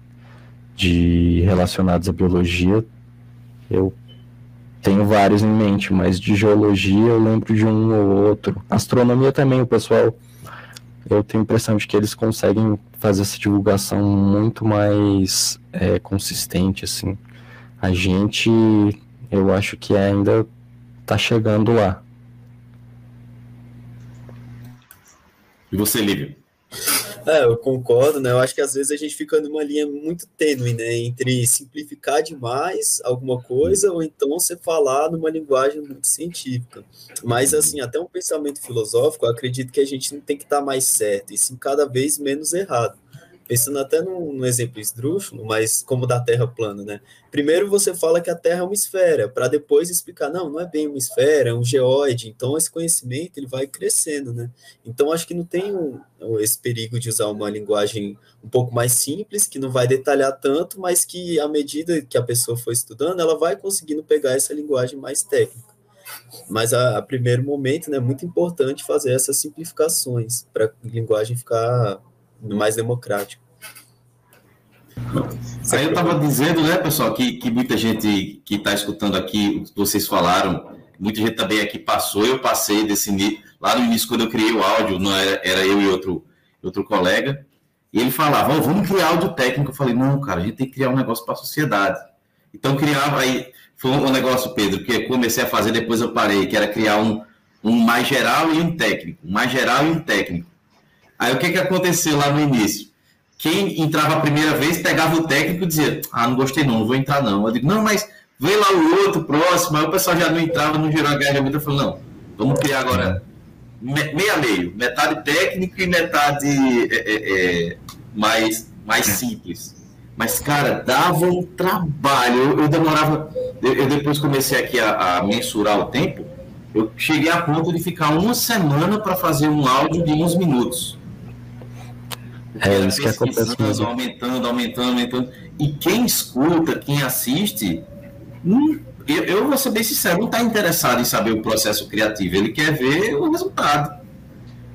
de relacionados à biologia, eu tenho vários em mente, mas de geologia eu lembro de um ou outro. Astronomia também, o pessoal eu tenho a impressão de que eles conseguem fazer essa divulgação muito mais é, consistente, assim. A gente, eu acho que ainda está chegando lá. E você, Lívia? É, eu concordo, né? Eu acho que às vezes a gente fica numa linha muito tênue, né? Entre simplificar demais alguma coisa ou então você falar numa linguagem muito científica. Mas, assim, até um pensamento filosófico, eu acredito que a gente não tem que estar mais certo, e sim cada vez menos errado pensando até num, num, exemplo esdrúxulo, mas como da Terra plana, né? Primeiro você fala que a Terra é uma esfera, para depois explicar, não, não é bem uma esfera, é um geóide. Então esse conhecimento ele vai crescendo, né? Então acho que não tem um, esse perigo de usar uma linguagem um pouco mais simples, que não vai detalhar tanto, mas que à medida que a pessoa for estudando, ela vai conseguindo pegar essa linguagem mais técnica. Mas a, a primeiro momento, né, é muito importante fazer essas simplificações para a linguagem ficar mais democrático. Aí eu estava dizendo, né, pessoal, que, que muita gente que está escutando aqui, o que vocês falaram, muita gente também aqui passou, eu passei desse lá no início, quando eu criei o áudio, não era, era eu e outro, outro colega, e ele falava, oh, vamos criar áudio técnico. Eu falei, não, cara, a gente tem que criar um negócio para a sociedade. Então criava aí, foi um negócio, Pedro, que eu comecei a fazer, depois eu parei, que era criar um, um mais geral e um técnico, um mais geral e um técnico. Aí o que, que aconteceu lá no início? Quem entrava a primeira vez pegava o técnico e dizia: Ah, não gostei não, não vou entrar não. Eu digo: Não, mas vem lá o outro próximo. Aí o pessoal já não entrava, não gerou a guerra muito. Eu falei: Não, vamos criar agora meio a meio, metade técnico e metade é, é, é, mais, mais simples. Mas, cara, dava um trabalho. Eu, eu demorava. Eu, eu, depois comecei aqui a, a, mensurar o tempo. Eu cheguei a ponto de ficar uma semana para fazer um áudio de uns minutos. É isso que acontece mesmo. Aumentando, aumentando, aumentando. E quem escuta, quem assiste, hum, eu, eu vou ser bem sincero, não está interessado em saber o processo criativo. Ele quer ver o resultado.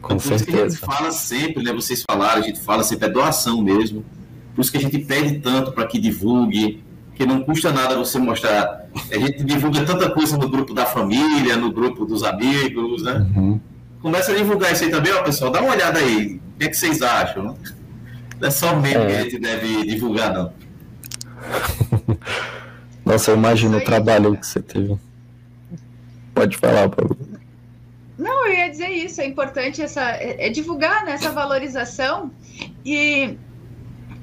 Com então, certeza. a gente fala sempre, né? Vocês falaram, a gente fala sempre, é doação mesmo. Por isso que a gente pede tanto para que divulgue, que não custa nada você mostrar. A gente divulga tanta coisa no grupo da família, no grupo dos amigos, né? Uhum. Começa a divulgar isso aí também, ó, pessoal. Dá uma olhada aí. O que, é que vocês acham? Não é só meme é. que a gente deve divulgar, não. Nossa, eu imagino o trabalho que você teve. Pode falar, Paulo. Não, eu ia dizer isso. É importante essa, é, é divulgar né, essa valorização e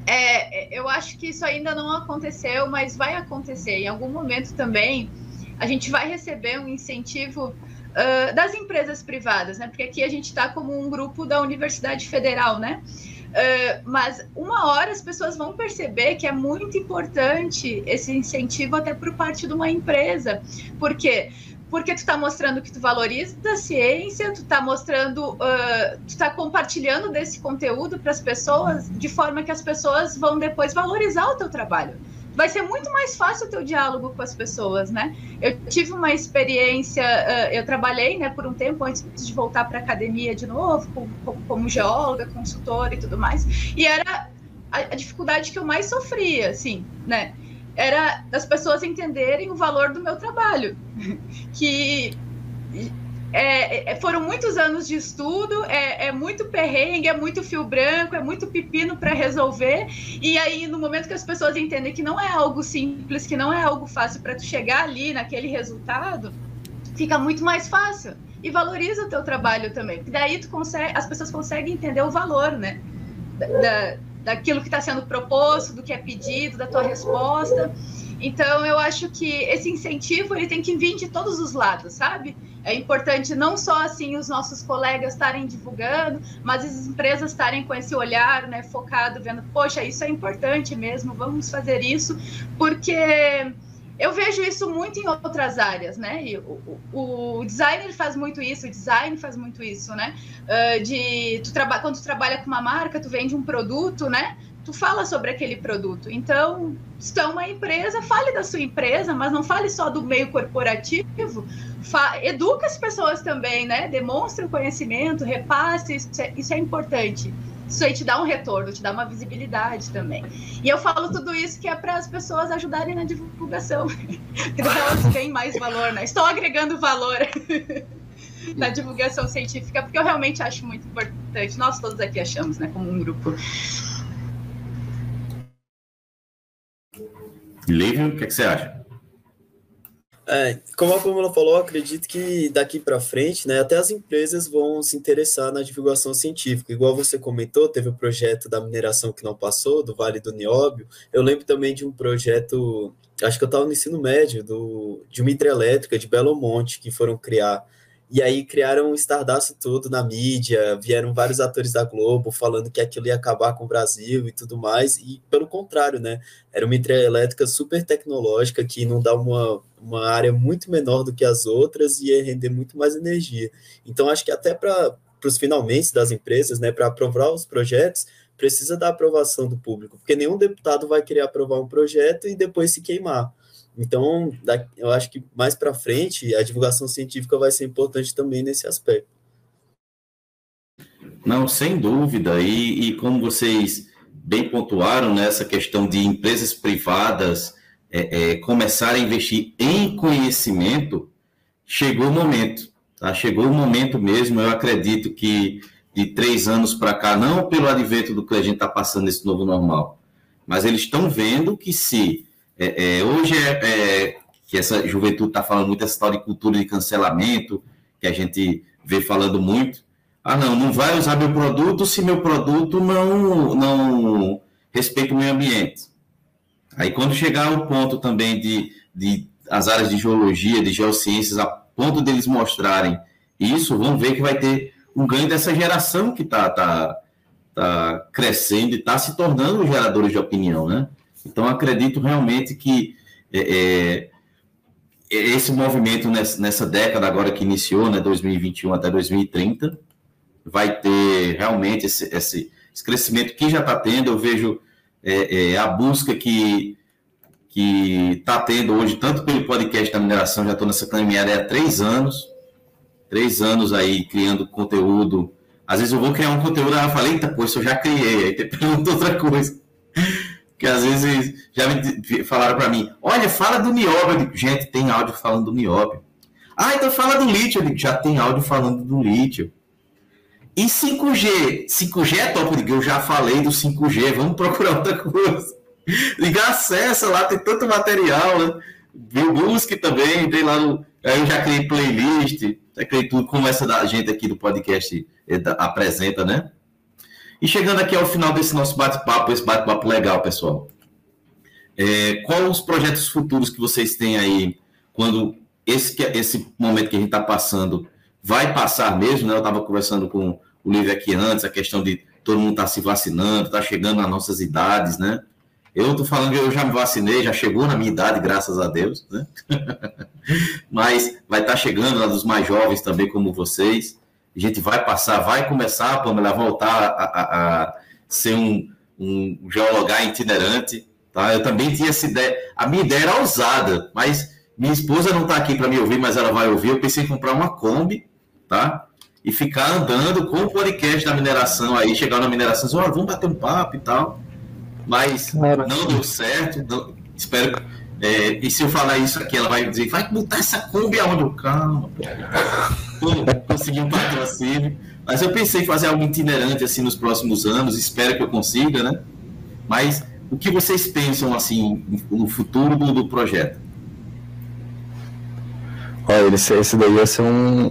é, eu acho que isso ainda não aconteceu, mas vai acontecer. Em algum momento também a gente vai receber um incentivo uh, das empresas privadas, né? Porque aqui a gente está como um grupo da Universidade Federal, né? Uh, mas uma hora as pessoas vão perceber que é muito importante esse incentivo até por parte de uma empresa. Por quê? Porque tu está mostrando que tu valoriza a ciência, tu está mostrando, uh, tu está compartilhando desse conteúdo para as pessoas, de forma que as pessoas vão depois valorizar o teu trabalho. Vai ser muito mais fácil o teu diálogo com as pessoas, né? Eu tive uma experiência, eu trabalhei, né, por um tempo antes de voltar para academia de novo, como, geóloga, consultora e tudo mais, e era a, a dificuldade que eu mais sofria, assim, né? era das pessoas entenderem o valor do meu trabalho, que é, é, foram muitos anos de estudo, é, é, muito perrengue, é muito fio branco, é muito pepino para resolver. E aí, no momento que as pessoas entendem que não é algo simples, que não é algo fácil para tu chegar ali naquele resultado, fica muito mais fácil. E valoriza o teu trabalho também, daí tu consegue, as pessoas conseguem entender o valor, né? Da, daquilo que está sendo proposto, do que é pedido, da tua resposta. Então, eu acho que esse incentivo ele tem que vir de todos os lados, sabe? É importante não só assim os nossos colegas estarem divulgando, mas as empresas estarem com esse olhar, né, focado, vendo, poxa, isso é importante mesmo, vamos fazer isso, porque eu vejo isso muito em outras áreas, né? E o, o, o designer faz muito isso, o design faz muito isso, né? Uh, de tu quando tu trabalha com uma marca, tu vende um produto, né? Tu fala sobre aquele produto. Então, se tu é uma empresa, fale da sua empresa, mas não fale só do meio corporativo. educa as pessoas também, né? Demonstre o conhecimento, repasse, isso é, isso é importante isso aí te dá um retorno, te dá uma visibilidade também. E eu falo tudo isso que é para as pessoas ajudarem na divulgação, elas têm mais valor, né? Estou agregando valor na divulgação científica, porque eu realmente acho muito importante. Nós todos aqui achamos, né, como um grupo. Lívio, o que, é que você acha? É, como a Pamela falou, acredito que daqui para frente, né, até as empresas vão se interessar na divulgação científica. Igual você comentou, teve o projeto da mineração que não passou, do Vale do Nióbio. Eu lembro também de um projeto, acho que eu estava no ensino médio, do, de uma hidrelétrica de Belo Monte, que foram criar e aí criaram um estardalhaço todo na mídia, vieram vários atores da Globo falando que aquilo ia acabar com o Brasil e tudo mais, e pelo contrário, né? Era uma hidrelétrica super tecnológica que não dá uma, uma área muito menor do que as outras e ia render muito mais energia. Então, acho que até para os finalmente das empresas, né, para aprovar os projetos, precisa da aprovação do público, porque nenhum deputado vai querer aprovar um projeto e depois se queimar. Então, eu acho que mais para frente a divulgação científica vai ser importante também nesse aspecto. Não, sem dúvida. E, e como vocês bem pontuaram nessa questão de empresas privadas é, é, começarem a investir em conhecimento, chegou o momento. Tá? Chegou o momento mesmo. Eu acredito que de três anos para cá, não pelo advento do que a gente está passando nesse novo normal, mas eles estão vendo que se é, é, hoje é, é, que essa juventude está falando muito essa história de cultura de cancelamento, que a gente vê falando muito. Ah, não, não vai usar meu produto se meu produto não, não respeita o meio ambiente. Aí quando chegar o ponto também de, de as áreas de geologia, de geociências, a ponto deles mostrarem isso, vão ver que vai ter um ganho dessa geração que está tá, tá crescendo e está se tornando geradores de opinião, né? Então, acredito realmente que é, é, esse movimento nessa, nessa, década agora que iniciou, né, 2021 até 2030, vai ter realmente esse, esse, esse crescimento que já está tendo. Eu vejo é, é, a busca que que está tendo hoje, tanto pelo podcast da mineração, já estou nessa caminhada há três anos, três anos aí criando conteúdo. Às vezes eu vou criar um conteúdo, aí eu falei, eita, pô, isso eu já criei, aí te pergunto outra coisa. Que às vezes já me falaram para mim, olha, fala do nióbio. Eu digo, gente, tem áudio falando do nióbio. Ah, então fala do lítio. Eu digo, já tem áudio falando do lítio. E 5G? 5G é top, eu digo, eu já falei do 5G, vamos procurar outra coisa. Liga, acessa lá, tem tanto material, né? Busque também, tem lá no. Aí eu já criei playlist, já criei tudo, como essa da gente aqui do podcast eh, apresenta, né? E chegando aqui ao final desse nosso bate-papo, esse bate-papo legal, pessoal. É, os projetos futuros que vocês têm aí quando esse, esse momento que a gente está passando vai passar mesmo, né? Eu estava conversando com o Lívia aqui antes, a questão de todo mundo estar tá se vacinando, está chegando nas nossas idades, né? Eu estou falando que eu já me vacinei, já chegou na minha idade, graças a Deus, né? Mas vai estar tá chegando lá dos mais jovens também, como vocês. A gente vai passar, vai começar, Pamela, a voltar a, a, a ser um, um geologar itinerante, tá? Eu também tinha essa ideia. A minha ideia era ousada, mas minha esposa não está aqui para me ouvir, mas ela vai ouvir. Eu pensei em comprar uma Kombi, tá? E ficar andando com o podcast da mineração aí, chegar na mineração, dizer, olha, vamos bater um papo e tal mas não deu certo. Não, espero. É, e se eu falar isso aqui, ela vai dizer: vai botar essa Kombi aonde? Eu, calma, consegui um patrocínio. Mas eu pensei em fazer algo itinerante assim nos próximos anos, espero que eu consiga, né? Mas o que vocês pensam assim no futuro do, do projeto? Olha, esse, esse daí ia ser um,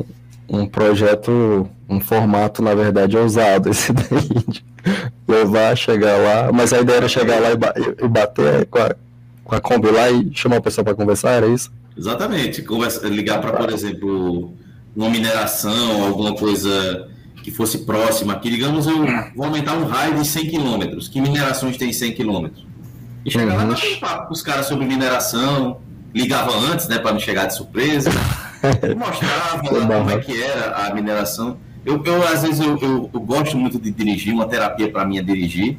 um projeto, um formato, na verdade, ousado, esse daí, levar, chegar lá, mas a ideia era chegar lá e, bater com a, com a Kombi lá e chamar o pessoal para conversar, era isso? Exatamente, Conversa, ligar para, por exemplo, uma mineração, alguma coisa que fosse próxima aqui, digamos, eu vou aumentar um raio de 100 quilômetros, que minerações tem 100 quilômetros? E chegar uhum. lá e papo com os caras sobre mineração, ligava antes, né, para não chegar de surpresa, mostrava lá como é que era a mineração, eu, eu às vezes, eu, eu, eu, gosto muito de dirigir, uma terapia para mim é dirigir.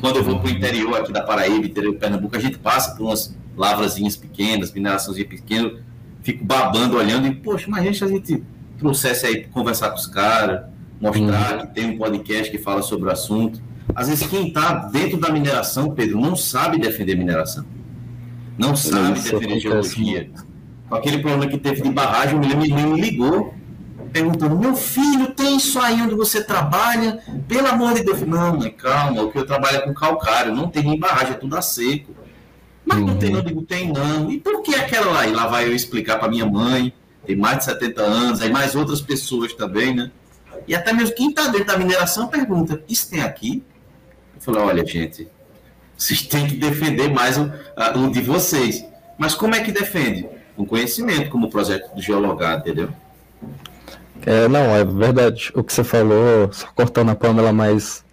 Quando eu vou para o interior aqui da Paraíba, interior de Pernambuco, a gente passa por umas lavrazinhas pequenas, minerações pequenas, fico babando, olhando, e, poxa, imagina se a gente trouxesse aí para conversar com os caras, mostrar uhum. que tem um podcast que fala sobre o assunto. Às vezes, quem está dentro da mineração, Pedro, não sabe defender mineração. Não sabe Isso defender geologia. Com aquele problema que teve de barragem, o menino me ligou perguntando: meu filho, tem isso aí onde você trabalha? Pelo amor de Deus. Não, mãe, calma, o que eu trabalho é com calcário, não tem nem barragem, é tudo a seco. Mas uhum. não tem, não, eu digo, tem não. E por que aquela lá? E lá vai eu explicar para minha mãe, tem mais de 70 anos, aí mais outras pessoas também, né? E até mesmo quem está dentro da mineração pergunta: isso tem aqui? Eu falei: olha, gente, vocês têm que defender mais o, a, o de vocês. Mas como é que defende? Com conhecimento, como o projeto do geologado, entendeu? É, não, é verdade. O que você falou, só cortando a Pamela, mas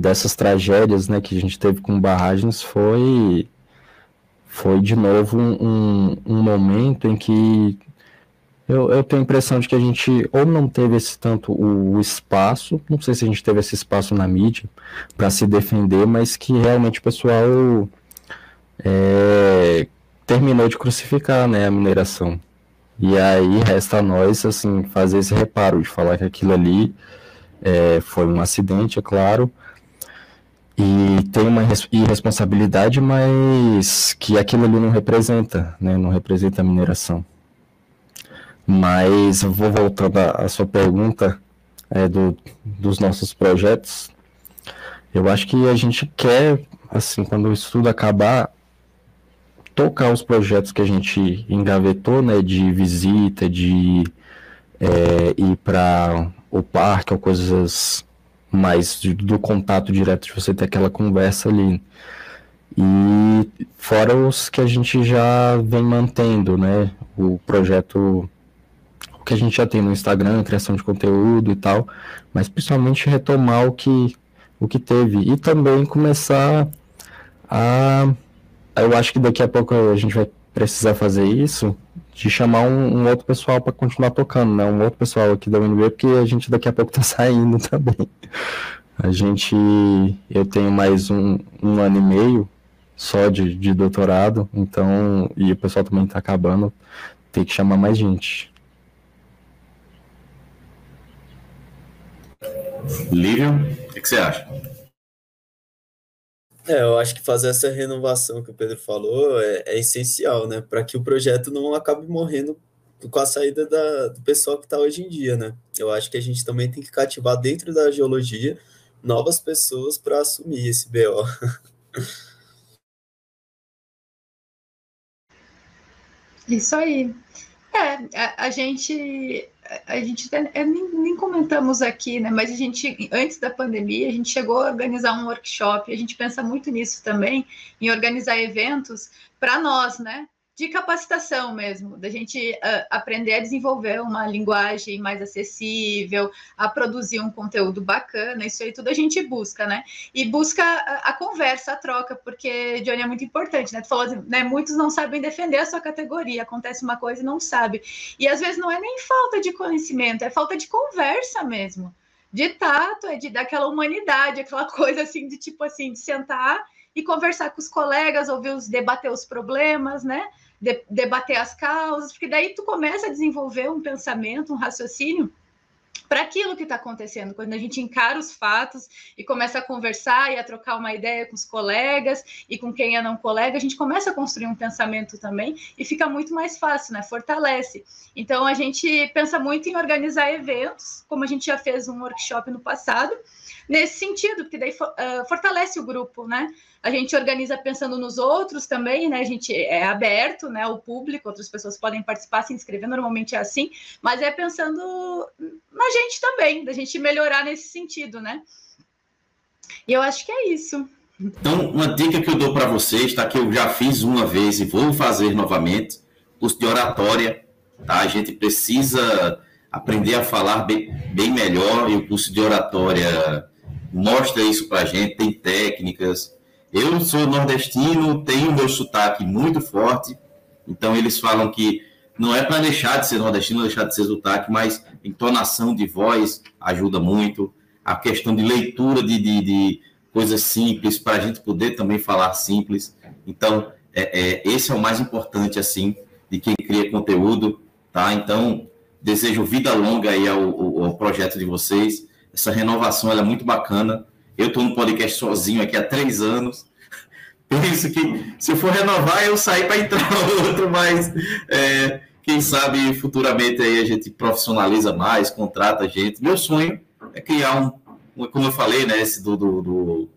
dessas tragédias né, que a gente teve com barragens foi, foi de novo um, um momento em que eu, eu tenho a impressão de que a gente ou não teve esse tanto o, o espaço, não sei se a gente teve esse espaço na mídia para se defender, mas que realmente o pessoal é, terminou de crucificar né, a mineração. E aí resta a nós, assim, fazer esse reparo de falar que aquilo ali é, foi um acidente, é claro, e tem uma irresponsabilidade, mas que aquilo ali não representa, né? Não representa a mineração. Mas vou voltando à sua pergunta é, do, dos nossos projetos. Eu acho que a gente quer, assim, quando o estudo acabar, tocar os projetos que a gente engavetou, né, de visita, de é, ir para o parque ou coisas mais do contato direto, de você ter aquela conversa ali. E fora os que a gente já vem mantendo, né, o projeto o que a gente já tem no Instagram, criação de conteúdo e tal, mas principalmente retomar o que o que teve e também começar a eu acho que daqui a pouco a gente vai precisar fazer isso, de chamar um, um outro pessoal para continuar tocando, né? Um outro pessoal aqui da UNB, porque a gente daqui a pouco tá saindo também. A gente, eu tenho mais um, um ano e meio só de, de doutorado, então, e o pessoal também tá acabando, tem que chamar mais gente. Lívio, o que você acha? É, eu acho que fazer essa renovação que o Pedro falou é, é essencial, né? Para que o projeto não acabe morrendo com a saída da, do pessoal que está hoje em dia, né? Eu acho que a gente também tem que cativar dentro da geologia novas pessoas para assumir esse BO. Isso aí. É, a, a gente a gente é, nem, nem, comentamos aqui, né? Mas a gente, antes da pandemia, a gente chegou a organizar um workshop. A gente pensa muito nisso também, em organizar eventos para nós, né? De capacitação mesmo, da gente uh, aprender a desenvolver uma linguagem mais acessível, a produzir um conteúdo bacana, isso aí tudo a gente busca, né? E busca a, a conversa, a troca, porque, Johnny, é muito importante, né? Tu falou, assim, né? Muitos não sabem defender a sua categoria, acontece uma coisa e não sabe. E às vezes não é nem falta de conhecimento, é falta de conversa mesmo. De tato, é de daquela humanidade, aquela coisa assim, de tipo assim, de sentar e conversar com os colegas, ouvir os, debater os problemas, né? de, debater as causas, porque daí tu começa a desenvolver um pensamento, um raciocínio para aquilo que está acontecendo, quando a gente encara os fatos e começa a conversar e a trocar uma ideia com os colegas e com quem é não colega, a gente começa a construir um pensamento também e fica muito mais fácil, né? Fortalece. Então a gente pensa muito em organizar eventos, como a gente já fez um workshop no passado, nesse sentido, porque daí uh, fortalece o grupo, né? A gente organiza pensando nos outros também, né? A gente é aberto, né? O público, outras pessoas podem participar, se inscrever, normalmente é assim, mas é pensando na gente também, da gente melhorar nesse sentido, né? E eu acho que é isso. Então, uma dica que eu dou para vocês, tá? Que eu já fiz uma vez e vou fazer novamente, curso de oratória, tá? A gente precisa aprender a falar bem, bem melhor e o curso de oratória mostra isso para a gente, tem técnicas. Eu sou nordestino, tenho meu sotaque muito forte, então eles falam que não é para deixar de ser nordestino, deixar de ser sotaque, mas entonação de voz ajuda muito, a questão de leitura de, de, de coisas simples, para a gente poder também falar simples. Então, é, é, esse é o mais importante, assim, de quem cria conteúdo, tá? Então, desejo vida longa aí ao, ao, projeto de vocês, essa renovação é muito bacana. Eu estou no podcast sozinho aqui há três anos. Penso que se eu for renovar, eu sair para entrar outro, mas é, quem sabe futuramente aí a gente profissionaliza mais, contrata gente. Meu sonho é criar um, como eu falei, né, esse do, do, do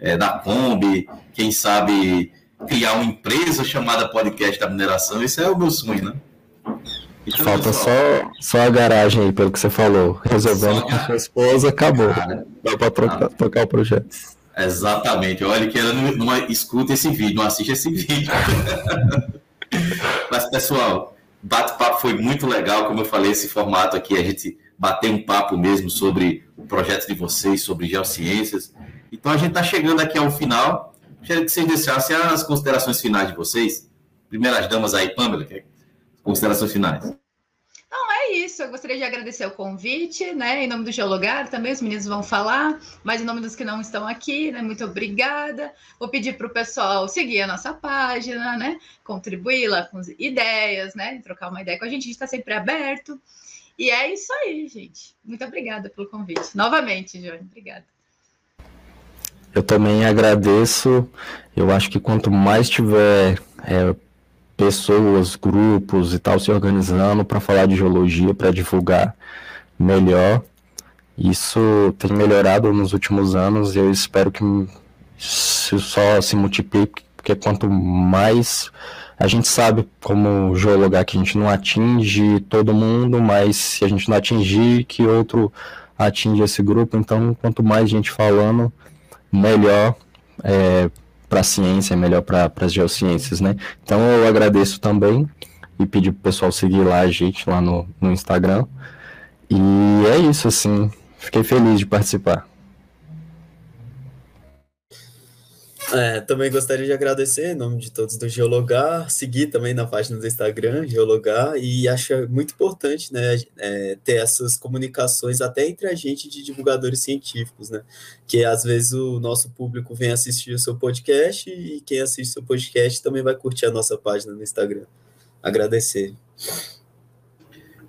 é, da Kombi, quem sabe criar uma empresa chamada Podcast da Mineração. Esse é o meu sonho, né? Falta só, só a garagem aí, pelo que você falou. Resolvendo com sua esposa, acabou. Cara, Dá para trocar, tocar o projeto. Exatamente. Olha que ela não, não escuta esse vídeo, não assiste esse vídeo. Mas, pessoal, bate-papo foi muito legal, como eu falei, esse formato aqui, a gente bater um papo mesmo sobre o projeto de vocês, sobre geociências. Então, a gente está chegando aqui ao final. Queria que vocês deixassem as considerações finais de vocês. Primeiras damas aí, Pamela, que considerações finais. Não, é isso. Eu gostaria de agradecer o convite, né? Em nome do Geologar também, os meninos vão falar, mas em nome dos que não estão aqui, né? Muito obrigada. Vou pedir para o pessoal seguir a nossa página, né? Contribuir lá com ideias, né? Trocar uma ideia com a gente, a gente está sempre aberto. E é isso aí, gente. Muito obrigada pelo convite. Novamente, Johnny, obrigada. Eu também agradeço. Eu acho que quanto mais tiver é, pessoas, grupos e tal se organizando para falar de geologia, para divulgar melhor. Isso tem melhorado nos últimos anos e eu espero que só se multiplique porque quanto mais a gente sabe como geologar que a gente não atinge todo mundo, mas se a gente não atingir, que outro atinge esse grupo. Então, quanto mais gente falando, melhor é, para a ciência, melhor para as geociências, né? Então, eu agradeço também e pedir para o pessoal seguir lá a gente lá no, no Instagram. E é isso, assim. Fiquei feliz de participar. É, também gostaria de agradecer em nome de todos do Geologar, seguir também na página do Instagram, Geologar, e acho muito importante né, é, ter essas comunicações até entre a gente de divulgadores científicos, né? Que às vezes o nosso público vem assistir o seu podcast e quem assiste o seu podcast também vai curtir a nossa página no Instagram. Agradecer.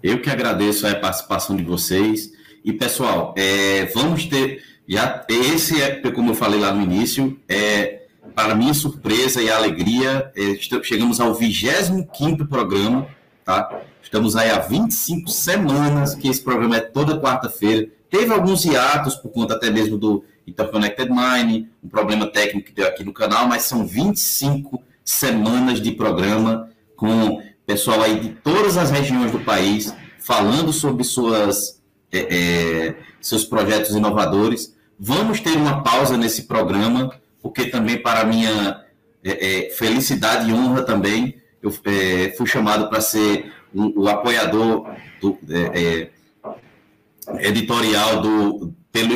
Eu que agradeço a participação de vocês. E, pessoal, é, vamos ter já, esse é, como eu falei lá no início, é, para minha surpresa e alegria, é, chegamos ao 25 programa, tá? Estamos aí há 25 semanas que esse programa é toda quarta-feira. Teve alguns hiatos por conta até mesmo do Interconnected Mine, um problema técnico que deu aqui no canal, mas são 25 semanas de programa com pessoal aí de todas as regiões do país falando sobre suas, é, é, seus projetos inovadores. Vamos ter uma pausa nesse programa, porque também para minha é, é, felicidade e honra também, eu é, fui chamado para ser o, o, apoiador do, é, é, editorial do,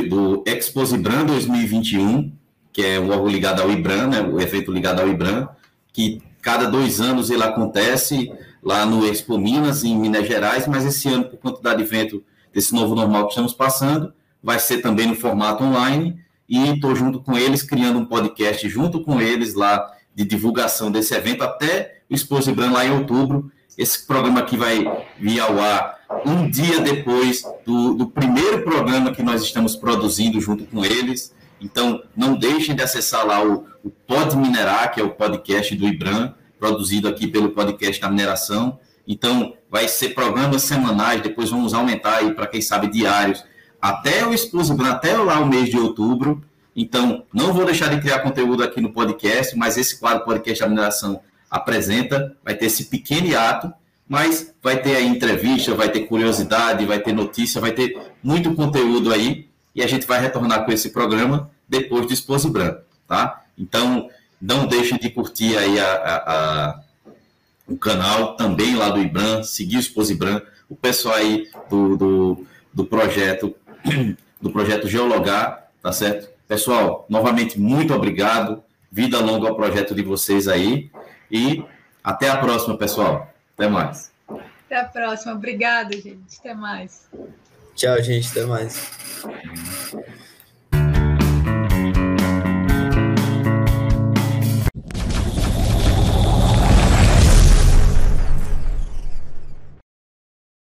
do Exposibran 2021, que é um órgão ligado ao IBRAM, né, o evento ligado ao IBRAM, que cada dois anos ele acontece lá no Expo Minas, em Minas Gerais, mas esse ano, por conta do advento desse novo normal que estamos passando, vai ser também no formato online e estou junto com eles criando um podcast junto com eles lá de divulgação desse evento até o Expo Brand lá em outubro. Esse programa aqui vai vir ao ar um dia depois do, do primeiro programa que nós estamos produzindo junto com eles. Então, não deixem de acessar lá o, o Pod Minerar, que é o podcast do IBRAM, produzido aqui pelo podcast da mineração. Então, vai ser programas semanais, depois vamos aumentar aí para quem sabe diários até o Explosive até lá o mês de outubro. Então, não vou deixar de criar conteúdo aqui no podcast, mas esse quadro podcast da mineração apresenta, vai ter esse pequeno ato, mas vai ter aí entrevista, vai ter curiosidade, vai ter notícia, vai ter muito conteúdo aí, e a gente vai retornar com esse programa depois do Expose Branco, tá? Então, não deixe de curtir aí a, a, a, o canal também lá do Ibram, seguir o Expose Branco, o pessoal aí do, do, do projeto do projeto Geologar, tá certo? Pessoal, novamente, muito obrigado. Vida longa ao projeto de vocês aí. E até a próxima, pessoal. Até mais. Até a próxima. Obrigado, gente. Até mais. Tchau, gente. Até mais.